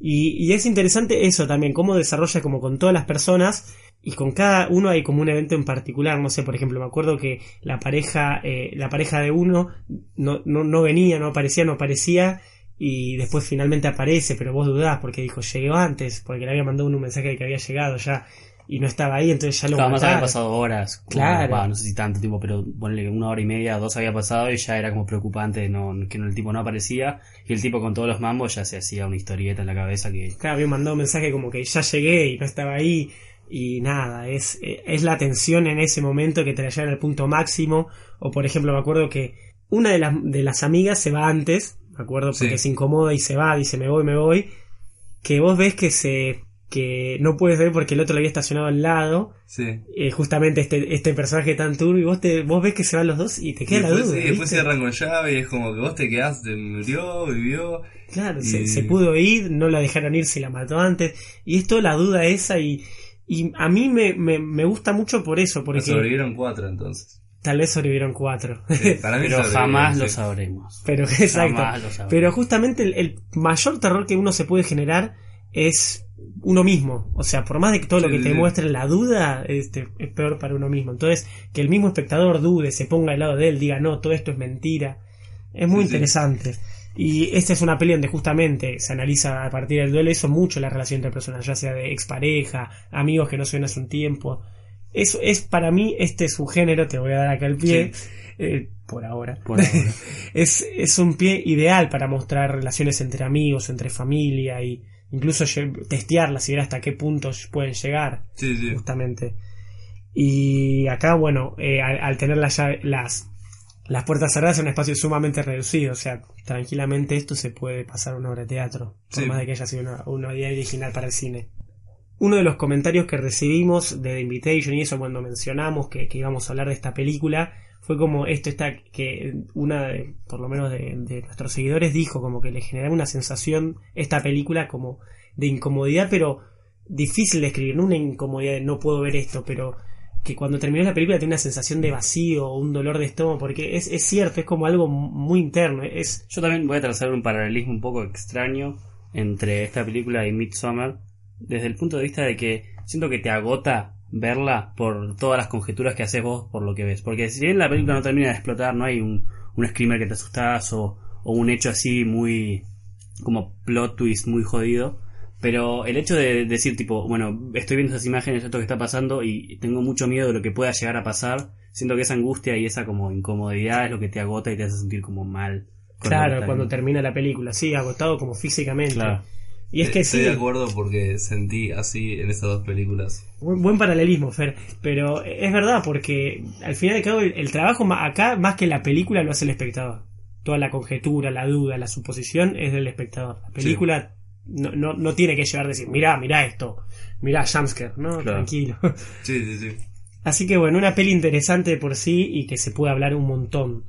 Y, y es interesante eso también, cómo desarrolla como con todas las personas y con cada uno hay como un evento en particular. No sé, por ejemplo, me acuerdo que la pareja, eh, la pareja de uno no, no, no venía, no aparecía, no aparecía y después finalmente aparece, pero vos dudás porque dijo, llegó antes, porque le había mandado un mensaje de que había llegado ya y no estaba ahí, entonces ya lo Claro, más había pasado horas. Claro. no sé si tanto tiempo, pero ponle una hora y media, dos había pasado y ya era como preocupante no, que no, el tipo no aparecía. Y el tipo con todos los mambos ya se hacía una historieta en la cabeza que. Claro, había mandado un mensaje como que ya llegué y no estaba ahí. Y nada, es, eh, es la tensión en ese momento que te la llevan al punto máximo. O por ejemplo, me acuerdo que una de las, de las amigas se va antes, me acuerdo, porque Sí. se incomoda y se va, dice me voy, me voy. Que vos ves que se que no puedes ver porque el otro lo había estacionado al lado. Sí. eh, justamente este, este personaje tan turbio, y vos, te, vos ves que se van los dos y te Y queda la después, duda. sí, después ¿viste? cierran con llave y es como que vos te quedás, te murió, vivió. Claro, se, Y- se pudo ir, no la dejaron ir si la mató antes. Y es toda la duda esa y, y a mí me, me, me gusta mucho por eso, porque Sobrevivieron cuatro entonces. tal vez sobrevivieron cuatro. Sí, para mí [LAUGHS] Pero sobrevivieron, jamás sí. lo sabremos. Pero [LAUGHS] exacto. Jamás lo sabremos. Pero justamente el, el mayor terror que uno se puede generar es uno mismo. O sea, por más de que todo lo que te sí. muestre la duda, este, es peor para uno mismo. Entonces, que el mismo espectador dude, se ponga al lado de él, diga, no, todo esto es mentira. Es muy Sí, sí. interesante. Y esta es una peli donde justamente se analiza a partir del duelo eso mucho la relación entre personas, ya sea de expareja, amigos que no se ven hace un tiempo. Eso es para mí, este es un género, te voy a dar acá el pie, eh, por ahora. Por ahora. [LAUGHS] es, es un pie ideal para mostrar relaciones entre amigos, entre familia y incluso testearlas y ver hasta qué puntos pueden llegar, Sí, sí. justamente. Y acá, bueno, eh, al, al tener llave- las las puertas cerradas en un espacio sumamente reducido. O sea, tranquilamente esto se puede pasar a una obra de teatro, por Sí. más de que haya sido una, una idea original para el cine. Uno de los comentarios que recibimos de The Invitation y eso cuando mencionamos que, que íbamos a hablar de esta película fue como esto está que una de, por lo menos de, de nuestros seguidores dijo como que le generaba una sensación esta película como de incomodidad pero difícil de escribir, no una incomodidad de no puedo ver esto, pero que cuando terminó la película tiene una sensación de vacío o un dolor de estómago, porque es, es cierto, es como algo muy interno, es Yo también voy a trazar un paralelismo un poco extraño entre esta película y Midsommar, desde el punto de vista de que siento que te agota verla por todas las conjeturas que haces vos por lo que ves. Porque si bien la película no termina de explotar, no hay un, un screamer que te asustás o, o un hecho así muy como plot twist muy jodido. Pero el hecho de decir tipo, bueno, estoy viendo esas imágenes, esto que está pasando y tengo mucho miedo de lo que pueda llegar a pasar, siento que esa angustia y esa como incomodidad es lo que te agota y te hace sentir como mal. claro cuando termina la película, sí, agotado como físicamente. Claro. Y es que Estoy sí, de acuerdo porque sentí así en esas dos películas. buen, buen paralelismo, Fer, pero es verdad porque al final de cabo el, el trabajo ma- acá más que la película lo hace el espectador. Toda la conjetura, la duda, la suposición es del espectador. La película no, no, no tiene que llegar a decir, mirá, mirá esto, mirá jumpscare, no, Claro. tranquilo. [LAUGHS] Sí, sí, sí. Así que bueno, una peli interesante de por sí y que se puede hablar un montón.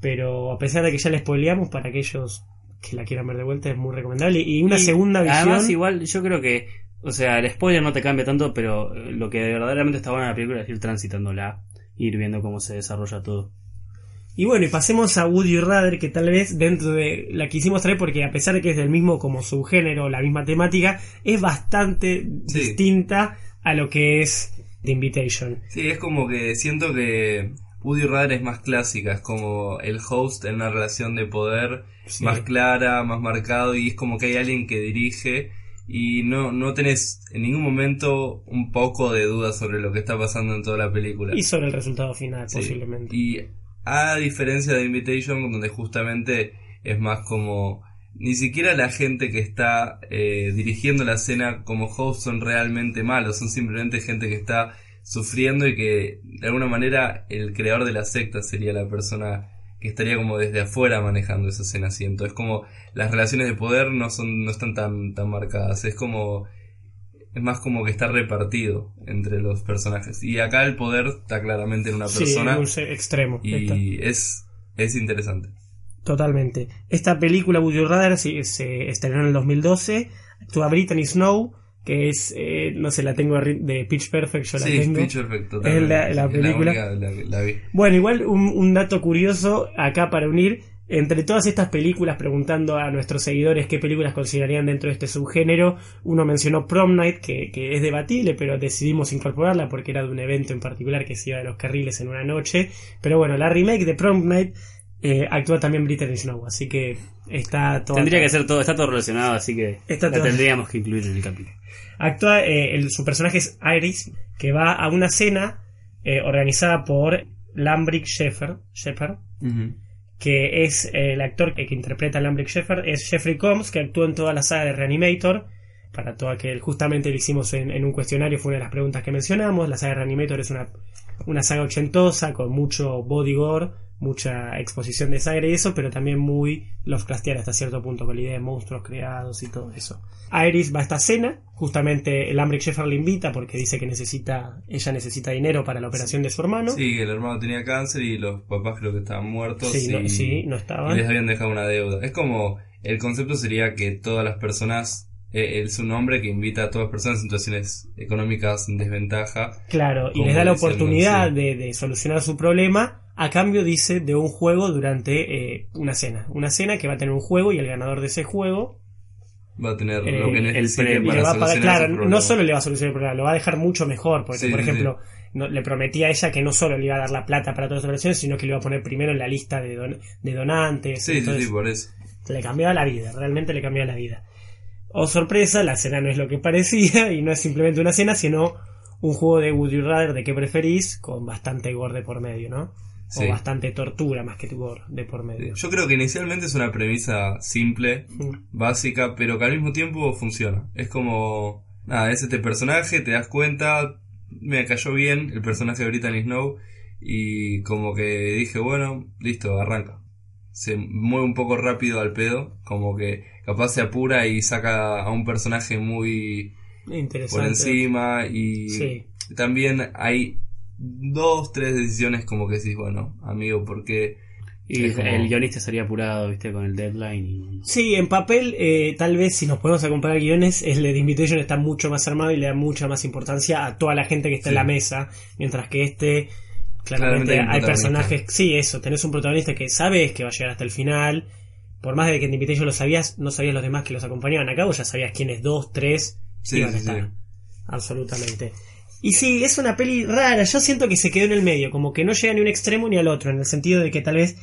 Pero a pesar de que ya la spoileamos, para aquellos que la quieran ver de vuelta es muy recomendable. Y una Y segunda visión. Además, igual, yo creo que, o sea, el spoiler no te cambia tanto, pero lo que verdaderamente está bueno en la película es ir transitándola, ir viendo cómo se desarrolla todo. Y bueno, y pasemos a Woody Rather, que tal vez dentro de la quisimos traer porque a pesar de que es del mismo como subgénero, la misma temática, es bastante Sí. distinta a lo que es The Invitation. Sí, es como que siento que Woody Radar es más clásica, es como el host en una relación de poder Sí. más clara, más marcado y es como que hay alguien que dirige y no, no tenés en ningún momento un poco de duda sobre lo que está pasando en toda la película. Y sobre el resultado final, Sí. posiblemente. Y a diferencia de Invitation, donde justamente es más como ni siquiera la gente que está eh, dirigiendo la escena como host son realmente malos, son simplemente gente que está sufriendo y que de alguna manera el creador de la secta sería la persona que estaría como desde afuera manejando esa escena siento. Es como las relaciones de poder no son no están tan tan marcadas. Es como es más como que está repartido entre los personajes y acá el poder está claramente en una Sí, persona en un extremo. Y es es interesante Totalmente. Esta película, Rather, sí, se estrenó en el 2012. Actúa Brittany Snow, que es, eh, no sé, la tengo de Pitch Perfect, yo la sí tengo. Pitch Perfect Es la- la película. única la, la vi Bueno, igual un, un dato curioso acá para unir. Entre todas estas películas, preguntando a nuestros seguidores qué películas considerarían dentro de este subgénero, uno mencionó Prom Night, que, que es debatible, pero decidimos incorporarla porque era de un evento en particular que se iba de los carriles en una noche. Pero bueno, la remake de Prom Night eh, actúa también Brittany Snow, así que está todo. Tendría que ser todo, está todo relacionado, así que Está la todo- tendríamos que incluir en el capítulo. Actúa, eh, el- su personaje es Iris, que va a una cena eh, organizada por Lambrick Shepard, Shepard que es eh, el actor que, interpreta a Lambrick Shepard, es Jeffrey Combs, que actuó en toda la saga de Reanimator. Para todo aquel, justamente lo hicimos en, en un cuestionario, fue una de las preguntas que mencionamos. La saga de Reanimator es una, una saga ochentosa, con mucho body gore, mucha exposición de sangre y eso, pero también muy Lovecraftiana hasta cierto punto, con la idea de monstruos creados y todo eso. Iris va a esta cena, justamente el Lambrick Shepard le invita porque dice que necesita, ella necesita dinero para la operación de su hermano. sí que el hermano tenía cáncer y los papás creo que estaban muertos Sí, y, no, sí, no y estaban. les habían dejado una deuda es como el concepto sería que todas las personas eh, es un hombre que invita a todas las personas en situaciones económicas en desventaja Claro, y les da la oportunidad sí. de, de solucionar su problema a cambio, dice, de un juego durante eh, una cena. Una cena que va a tener un juego y el ganador de ese juego va a tener Eh, lo que el premio. para va a Claro, no solo le va a solucionar el problema, lo va a dejar mucho mejor. Porque, Sí, por sí, ejemplo, no- le prometía a ella que no solo le iba a dar la plata para todas las operaciones, sino que le iba a poner primero en la lista de, don- de donantes. sí, sí, Entonces, sí, por eso le cambiaba la vida, realmente le cambiaba la vida. Oh sorpresa, la cena no es lo que parecía [LAUGHS] y no es simplemente una cena, sino un juego de Would You Rather de qué preferís con bastante gore por medio, ¿no? Sí. O bastante tortura más que gore de por medio. yo creo que inicialmente es una premisa simple Mm. básica, pero que al mismo tiempo funciona. Es como, nada, es este personaje, te das cuenta, me cayó bien el personaje de Brittany Snow y como que dije, bueno, listo, arranca. Se mueve un poco rápido al pedo, como que capaz se apura y saca a un personaje muy Interesante. por encima y Sí. también hay dos, tres decisiones como que decís, bueno, amigo, ¿por qué? Y Es como- el guionista estaría apurado, viste, con el deadline. Y... Sí, en papel, eh, tal vez si nos podemos a comparar guiones, el de The Invitation está mucho más armado y le da mucha más importancia a toda la gente que está en la mesa, mientras que este, Claramente claramente hay personajes, sí, eso, tenés un protagonista que sabes que va a llegar hasta el final, por más de que en The Invitation lo sabías, no sabías los demás que los acompañaban acá, vos ya sabías quiénes dos, tres Sí, iban a estar. sí. Absolutamente. Y sí, es una peli rara, yo siento que se quedó en el medio, como que no llega ni a un extremo ni al otro, en el sentido de que tal vez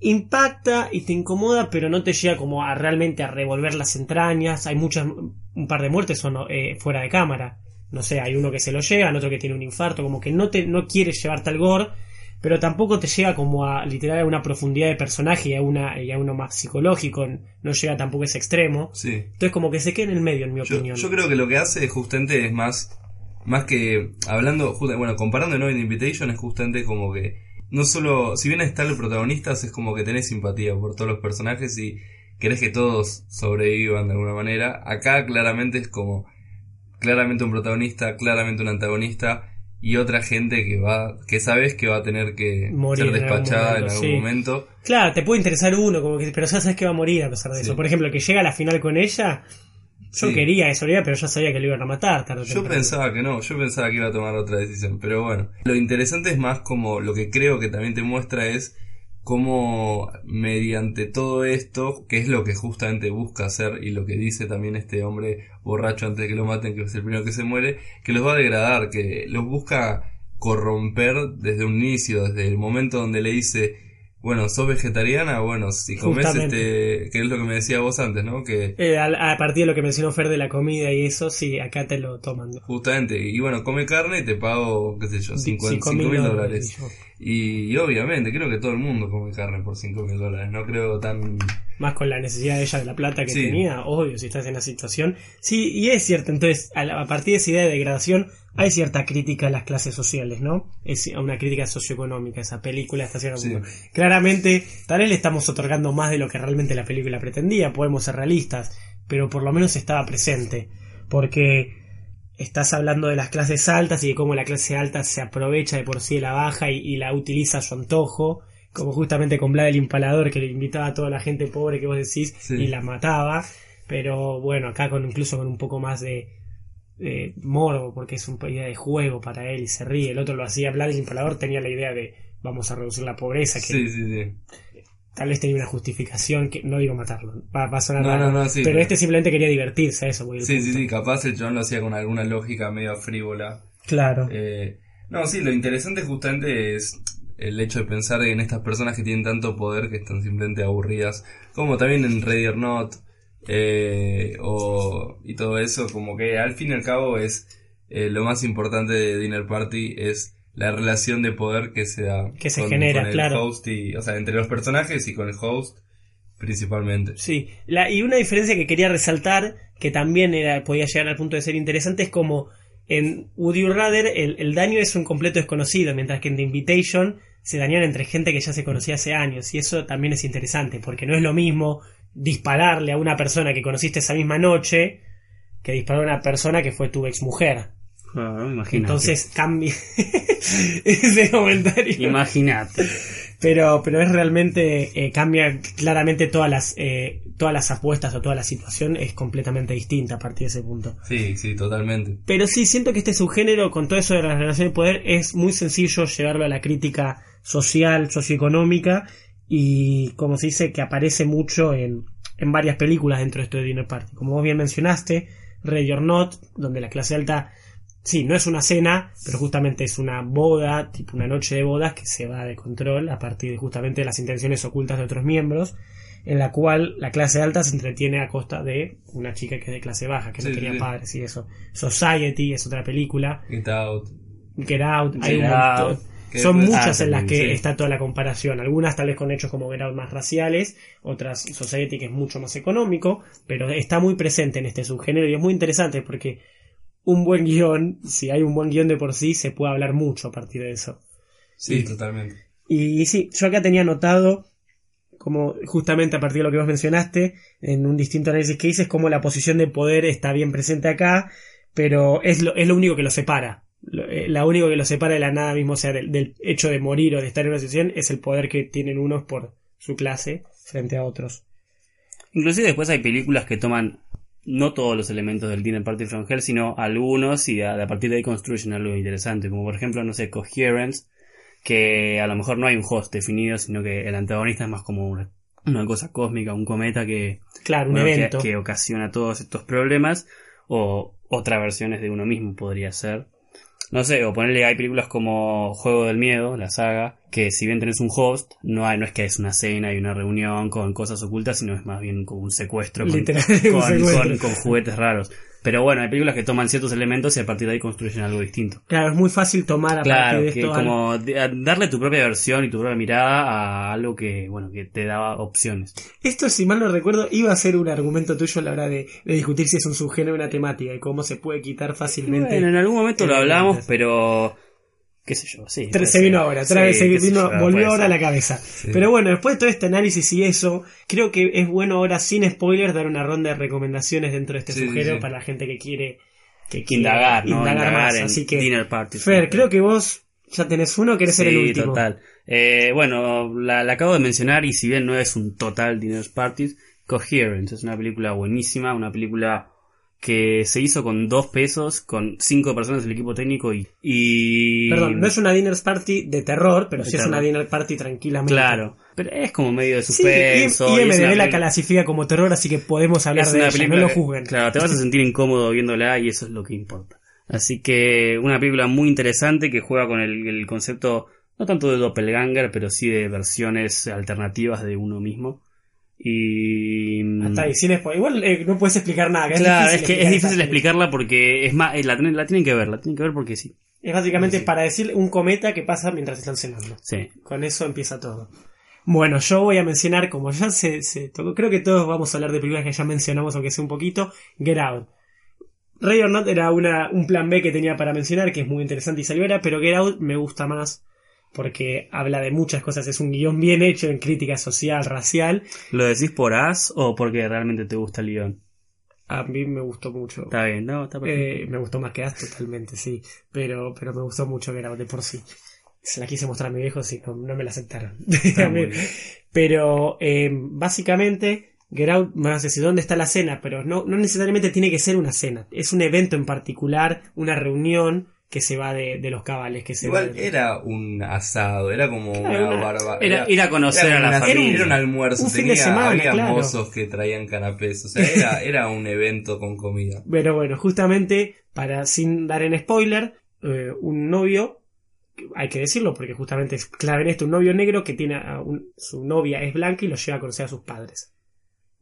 impacta y te incomoda, pero no te llega como a realmente a revolver las entrañas. Hay muchas, un par de muertes son eh, fuera de cámara. No sé, hay uno que se lo lleva, otro que tiene un infarto, como que no te, no quieres llevarte al gore, pero tampoco te llega como a literal a una profundidad de personaje y a una, y a uno más psicológico, no llega tampoco a ese extremo. Sí. Entonces como que se queda en el medio, en mi Yo, opinión. yo creo que lo que hace justamente es más, más que hablando, justa- bueno, comparando No Invitation es justamente como que no solo, si bien está el protagonista, es como que tenés simpatía por todos los personajes y querés que todos sobrevivan de alguna manera. Acá claramente es como claramente un protagonista, claramente un antagonista y otra gente que va, que sabes que va a tener que Morir ser en algún despachada en algún sí. momento. Claro, te puede interesar uno, como que, pero ya sabes que va a morir a pesar de Sí. eso. Por ejemplo, el que llega a la final con ella, yo Sí. quería eso, pero ya sabía que lo iban a matar tarde o Yo temprano. pensaba que no, yo pensaba que iba a tomar otra decisión, pero bueno. Lo interesante es más como lo que creo que también te muestra es cómo mediante todo esto, que es lo que justamente busca hacer y lo que dice también este hombre borracho antes de que lo maten, que es el primero que se muere, que los va a degradar, que los busca corromper desde un inicio, desde el momento donde le dice, bueno, sos vegetariana, bueno, si comes Justamente. este, que es lo que me decía vos antes, ¿no? Que Eh, a, a partir de lo que mencionó Fer de la comida y eso, sí, acá te lo toman. Justamente, y bueno, come carne y te pago, qué sé yo, 5 Cinco mil mil dólares. Y, y obviamente, creo que todo el mundo come carne por 5 mil dólares, no creo tan... Más con la necesidad de ella de la plata que Sí. tenía, obvio, si estás en la situación. Sí, y es cierto, entonces, a, la- a partir de esa idea de degradación, hay cierta crítica a las clases sociales, ¿no? Es una crítica socioeconómica, esa película está haciendo Sí. Claramente, tal vez le estamos otorgando más de lo que realmente la película pretendía, podemos ser realistas, pero por lo menos estaba presente, porque estás hablando de las clases altas y de cómo la clase alta se aprovecha de por sí de la baja y, y la utiliza a su antojo, como justamente con Vlad el Impalador que le invitaba a toda la gente pobre que vos decís Sí. y la mataba, pero bueno, acá con incluso con un poco más de, de morbo, porque es una idea de juego para él y se ríe, el otro lo hacía, Vlad el Impalador tenía la idea de vamos a reducir la pobreza, que Sí, sí, sí. tal vez tenía una justificación que no digo matarlo, va, va a sonar No, raro, no, no, sí, pero pero- este simplemente quería divertirse, a eso voy Sí, sí, sí, capaz el chabón lo hacía con alguna lógica medio frívola. Claro. Eh, no, sí, lo interesante justamente es el hecho de pensar en estas personas que tienen tanto poder que están simplemente aburridas, como también en Ready or Not, eh, o, y todo eso, como que al fin y al cabo es eh, lo más importante de Dinner Party es la relación de poder que se da Que se genera, el claro. host y, o sea, entre los personajes y con el host principalmente. Sí, la, y una diferencia que quería resaltar, que también era, podía llegar al punto de ser interesante, es como en Would You Rather el, el daño es un completo desconocido, mientras que en The Invitation se dañan entre gente que ya se conocía hace años, y eso también es interesante, porque no es lo mismo dispararle a una persona que conociste esa misma noche que disparar a una persona que fue tu exmujer. Ah. Entonces cambia [LAUGHS] ese comentario. Imagínate. Pero, pero es realmente, eh, cambia claramente todas las, eh, todas las apuestas o toda la situación es completamente distinta a partir de ese punto. Sí, sí, totalmente. Pero sí, siento que este subgénero, con todo eso de la relación de poder, es muy sencillo llevarlo a la crítica social, socioeconómica, y como se dice, que aparece mucho en, en varias películas dentro de esto de Dinner Party. Como vos bien mencionaste, Ready or Not, donde la clase alta, sí, no es una cena, pero justamente es una boda, tipo una noche de bodas que se va de control a partir de justamente de las intenciones ocultas de otros miembros, en la cual la clase alta se entretiene a costa de una chica que es de clase baja, que no tenía sí. padres y eso. Society es otra película. Get Out. Get Out, hay un Out. Son muchas en las que sí. está toda la comparación. Algunas tal vez con hechos como Get Out más raciales, otras Society que es mucho más económico, pero está muy presente en este subgénero y es muy interesante porque un buen guion, si hay un buen guion de por sí, se puede hablar mucho a partir de eso. Sí, Y- totalmente. Y, y sí, yo acá tenía anotado, como justamente a partir de lo que vos mencionaste, en un distinto análisis que hice, es como la posición de poder está bien presente acá, pero es lo, es lo único que lo separa. Lo, eh, la único que lo separa de la nada mismo, o sea, del, del hecho de morir o de estar en una situación, es el poder que tienen unos por su clase frente a otros. Inclusive después hay películas que toman no todos los elementos del Dinner Party from Hell, sino algunos y a, a partir de ahí construyen algo interesante, como por ejemplo, no sé, Coherence, que a lo mejor no hay un host definido, sino que el antagonista es más como una, una cosa cósmica, un cometa que, Claro, un bueno, que- evento. que ocasiona todos estos problemas, o otra versiones de uno mismo podría ser. No sé, o ponerle, hay películas como Juego del Miedo, la saga, que si bien tenés un host, no, hay, no es que es una cena y una reunión con cosas ocultas, sino es más bien como un secuestro con, Literal, [LAUGHS] un secuestro. con- con juguetes raros. Pero bueno, hay películas que toman ciertos elementos y a partir de ahí construyen algo distinto. Claro, es muy fácil tomar a Claro, partir de esto como darle tu propia versión y tu propia mirada a algo que, bueno, que te daba opciones. Esto, si mal no recuerdo, iba a ser un argumento tuyo a la hora de, de discutir si es un subgénero o una temática y cómo se puede quitar fácilmente. Bueno, en algún momento lo hablamos, pero qué sé yo, sí. Se vino ahora, otra Sí, vez se vino, yo, volvió ahora a la cabeza. Pero bueno, después de todo este análisis y eso, creo que es bueno ahora, sin spoilers, dar una ronda de recomendaciones dentro de este Sí, para la gente que quiere, que quiere indagar, ¿no? indagar más. en Así que, Dinner Party. Fer, creo que vos ya tenés uno, querés ser el Sí, último. total. Eh, bueno, la, la acabo de mencionar y si bien no es un total Dinner Parties, Coherence es una película buenísima, una película que se hizo con dos pesos, con cinco personas del equipo técnico y... y- Perdón, no es una dinner party de terror, pero De sí es una dinner party tranquilamente. Claro, pero es como medio de Sí, suspenso. y, y una la clasifica como terror, así que podemos hablar es de ella, película no lo que- juzguen. Claro, te vas a sentir incómodo viéndola y eso es lo que importa. Así que una película muy interesante que juega con el, el concepto no tanto de doppelganger, pero sí de versiones alternativas de uno mismo. Y Hasta ahí, sin spoiler. Igual eh, no puedes explicar nada. que claro, difícil es que es difícil explicarla porque es más, eh, la, tienen- la tienen que ver, la tienen que ver porque sí. Es básicamente para decir un cometa que pasa mientras están cenando. Sí. Con eso empieza todo. Bueno, yo voy a mencionar, como ya se, se tocó, creo que todos vamos a hablar de películas que ya mencionamos, aunque sea un poquito, Get Out. Ray or Not era una, un plan B que tenía para mencionar, que es muy interesante y salió pero Get Out me gusta más porque habla de muchas cosas, es un guion bien hecho en crítica social, racial. ¿Lo decís por as o porque realmente te gusta el guion? A mí me gustó mucho. Está bien, no, está perfecto. Eh, me gustó más que As totalmente, sí. Pero, pero me gustó mucho Out de por sí. Se la quise mostrar a mi viejo, sí, no, no me la aceptaron. [LAUGHS] Pero eh, básicamente, Get Out me hace decir dónde está la cena, pero no, no necesariamente tiene que ser una cena. Es un evento en particular, una reunión que se va de, de los cabales. Que se Igual va de- era un asado, era como Claro, una barba. Era ir a conocer era a la familia. Era un almuerzo, Un fin tenía, de semana, había claro. mozos que traían canapés, o sea, [LAUGHS] era, era un evento con comida. Pero bueno, justamente, para sin dar en spoiler, eh, un novio, hay que decirlo porque justamente es clave en esto, un novio negro que tiene a un- su novia es blanca y lo lleva a conocer a sus padres.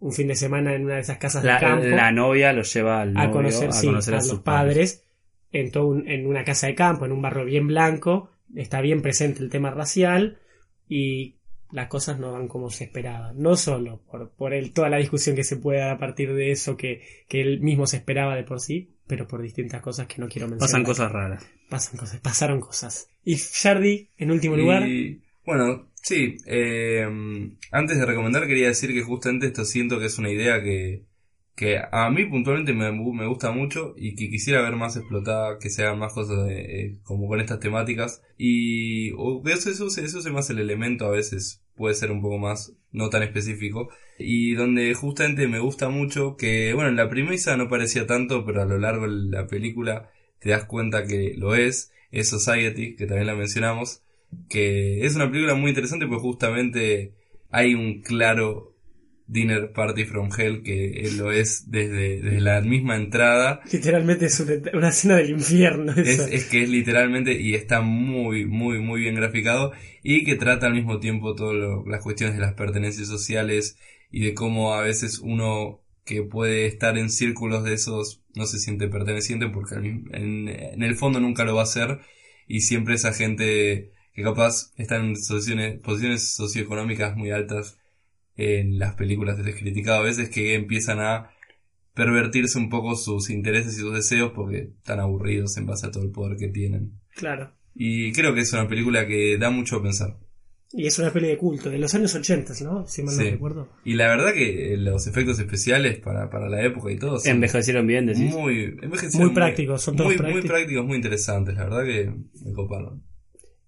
Un fin de semana en una de esas casas La, de campo la novia lo lleva al novio a conocer, sí, a, sus los padres, En, todo un- en una casa de campo, en un barrio bien blanco, está bien presente el tema racial y las cosas no van como se esperaba. No solo por, por el, toda la discusión que se puede dar a partir de eso que, que él mismo se esperaba de por sí, pero por distintas cosas que no quiero mencionar. Pasan cosas raras. Pasan cosas, pasaron cosas. Y Jardy, en último lugar, bueno, sí, eh, antes de recomendar quería decir que justamente esto siento que es una idea que, que a mí puntualmente me, me gusta mucho y que quisiera ver más explotada, que se hagan más cosas de- eh, como con estas temáticas. Y eso, eso, eso se más el elemento a veces, puede ser un poco más no tan específico. Y donde justamente me gusta mucho que, bueno, en la premisa no parecía tanto, pero a lo largo de la película te das cuenta que lo es, es Society, que también la mencionamos, que es una película muy interesante porque justamente hay un claro Dinner Party from Hell que lo es desde, desde la misma entrada. literalmente es una, una escena del infierno. Es, eso. es que es literalmente y está muy, muy, muy bien graficado y que trata al mismo tiempo todas las cuestiones de las pertenencias sociales y de cómo a veces uno que puede estar en círculos de esos no se siente perteneciente porque en, en el fondo nunca lo va a hacer y siempre esa gente que capaz está en posiciones, posiciones socioeconómicas muy altas en las películas se les criticado a veces que empiezan a pervertirse un poco sus intereses y sus deseos porque están aburridos en base a todo el poder que tienen. Claro. Y creo que es una película que da mucho a pensar. Y es una peli de culto, de los años 80, ¿no? Si mal no Sí. recuerdo. Y la verdad que los efectos especiales para, para la época y todo Envejecieron bien, decís. muy, envejecieron Muy prácticos, son todos muy, prácticos. muy prácticos, muy interesantes. La verdad que me coparon.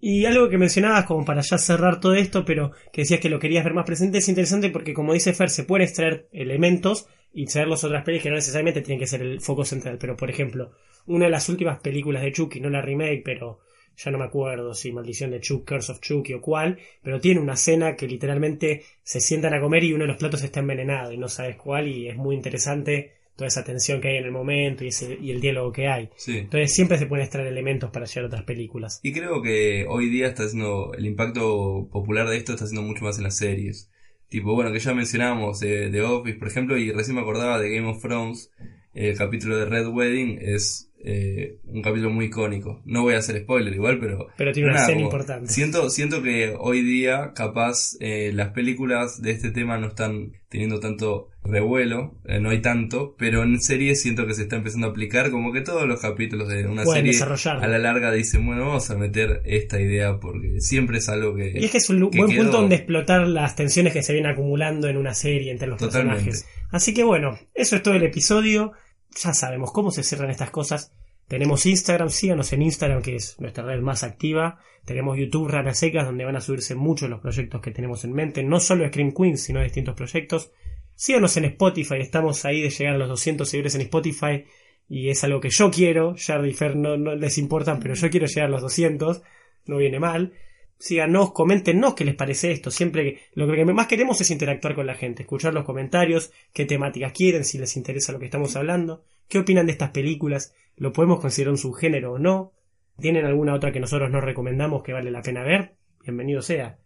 Y algo que mencionabas como para ya cerrar todo esto, pero que decías que lo querías ver más presente, es interesante porque como dice Fer, se pueden extraer elementos y traerlos a otras pelis que no necesariamente tienen que ser el foco central. Pero por ejemplo, una de las últimas películas de Chucky, no la remake, pero ya no me acuerdo si Maldición de Chucky, Curse of Chucky o cuál, pero tiene una escena que literalmente se sientan a comer y uno de los platos está envenenado y no sabes cuál y es muy interesante toda esa tensión que hay en el momento y, ese, y el diálogo que hay. Sí. Entonces siempre se pueden extraer elementos para llegar a otras películas. Y creo que hoy día está haciendo, el impacto popular de esto está haciendo mucho más en las series. Tipo, bueno, que ya mencionábamos de, de Office, por ejemplo, y recién me acordaba de Game of Thrones, el capítulo de Red Wedding es eh, un capítulo muy icónico. No voy a hacer spoiler igual, pero... Pero tiene una nada, escena importante. Siento, siento que hoy día, capaz, eh, las películas de este tema no están teniendo tanto revuelo, eh, no hay tanto, pero en series siento que se está empezando a aplicar como que todos los capítulos de una Pueden serie a la larga dicen, bueno, vamos a meter esta idea porque siempre es algo que... Y es que es un que buen quedó- punto donde explotar las tensiones que se vienen acumulando en una serie entre los Totalmente. personajes. Así que bueno, eso es todo el episodio. Ya sabemos cómo se cierran estas cosas. Tenemos Instagram, síganos en Instagram, que es nuestra red más activa. Tenemos YouTube Ranas Secas, donde van a subirse muchos los proyectos que tenemos en mente, no solo Scream Queens, sino distintos proyectos. Síganos en Spotify, estamos ahí de llegar a los 200 seguidores en Spotify y es algo que yo quiero. Jardy y no, no les importan, pero yo quiero llegar a los 200, no viene mal. Síganos, coméntenos qué les parece esto. Siempre que- lo que más queremos es interactuar con la gente, escuchar los comentarios, qué temáticas quieren, si les interesa lo que estamos hablando, qué opinan de estas películas, lo podemos considerar un subgénero o no. ¿Tienen alguna otra que nosotros no recomendamos que vale la pena ver? Bienvenido sea.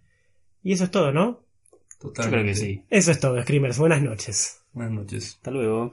Y eso es todo, ¿no? Yo Totalmente. creo que sí. Eso es todo, Screamers. Buenas noches. Buenas noches. Hasta luego.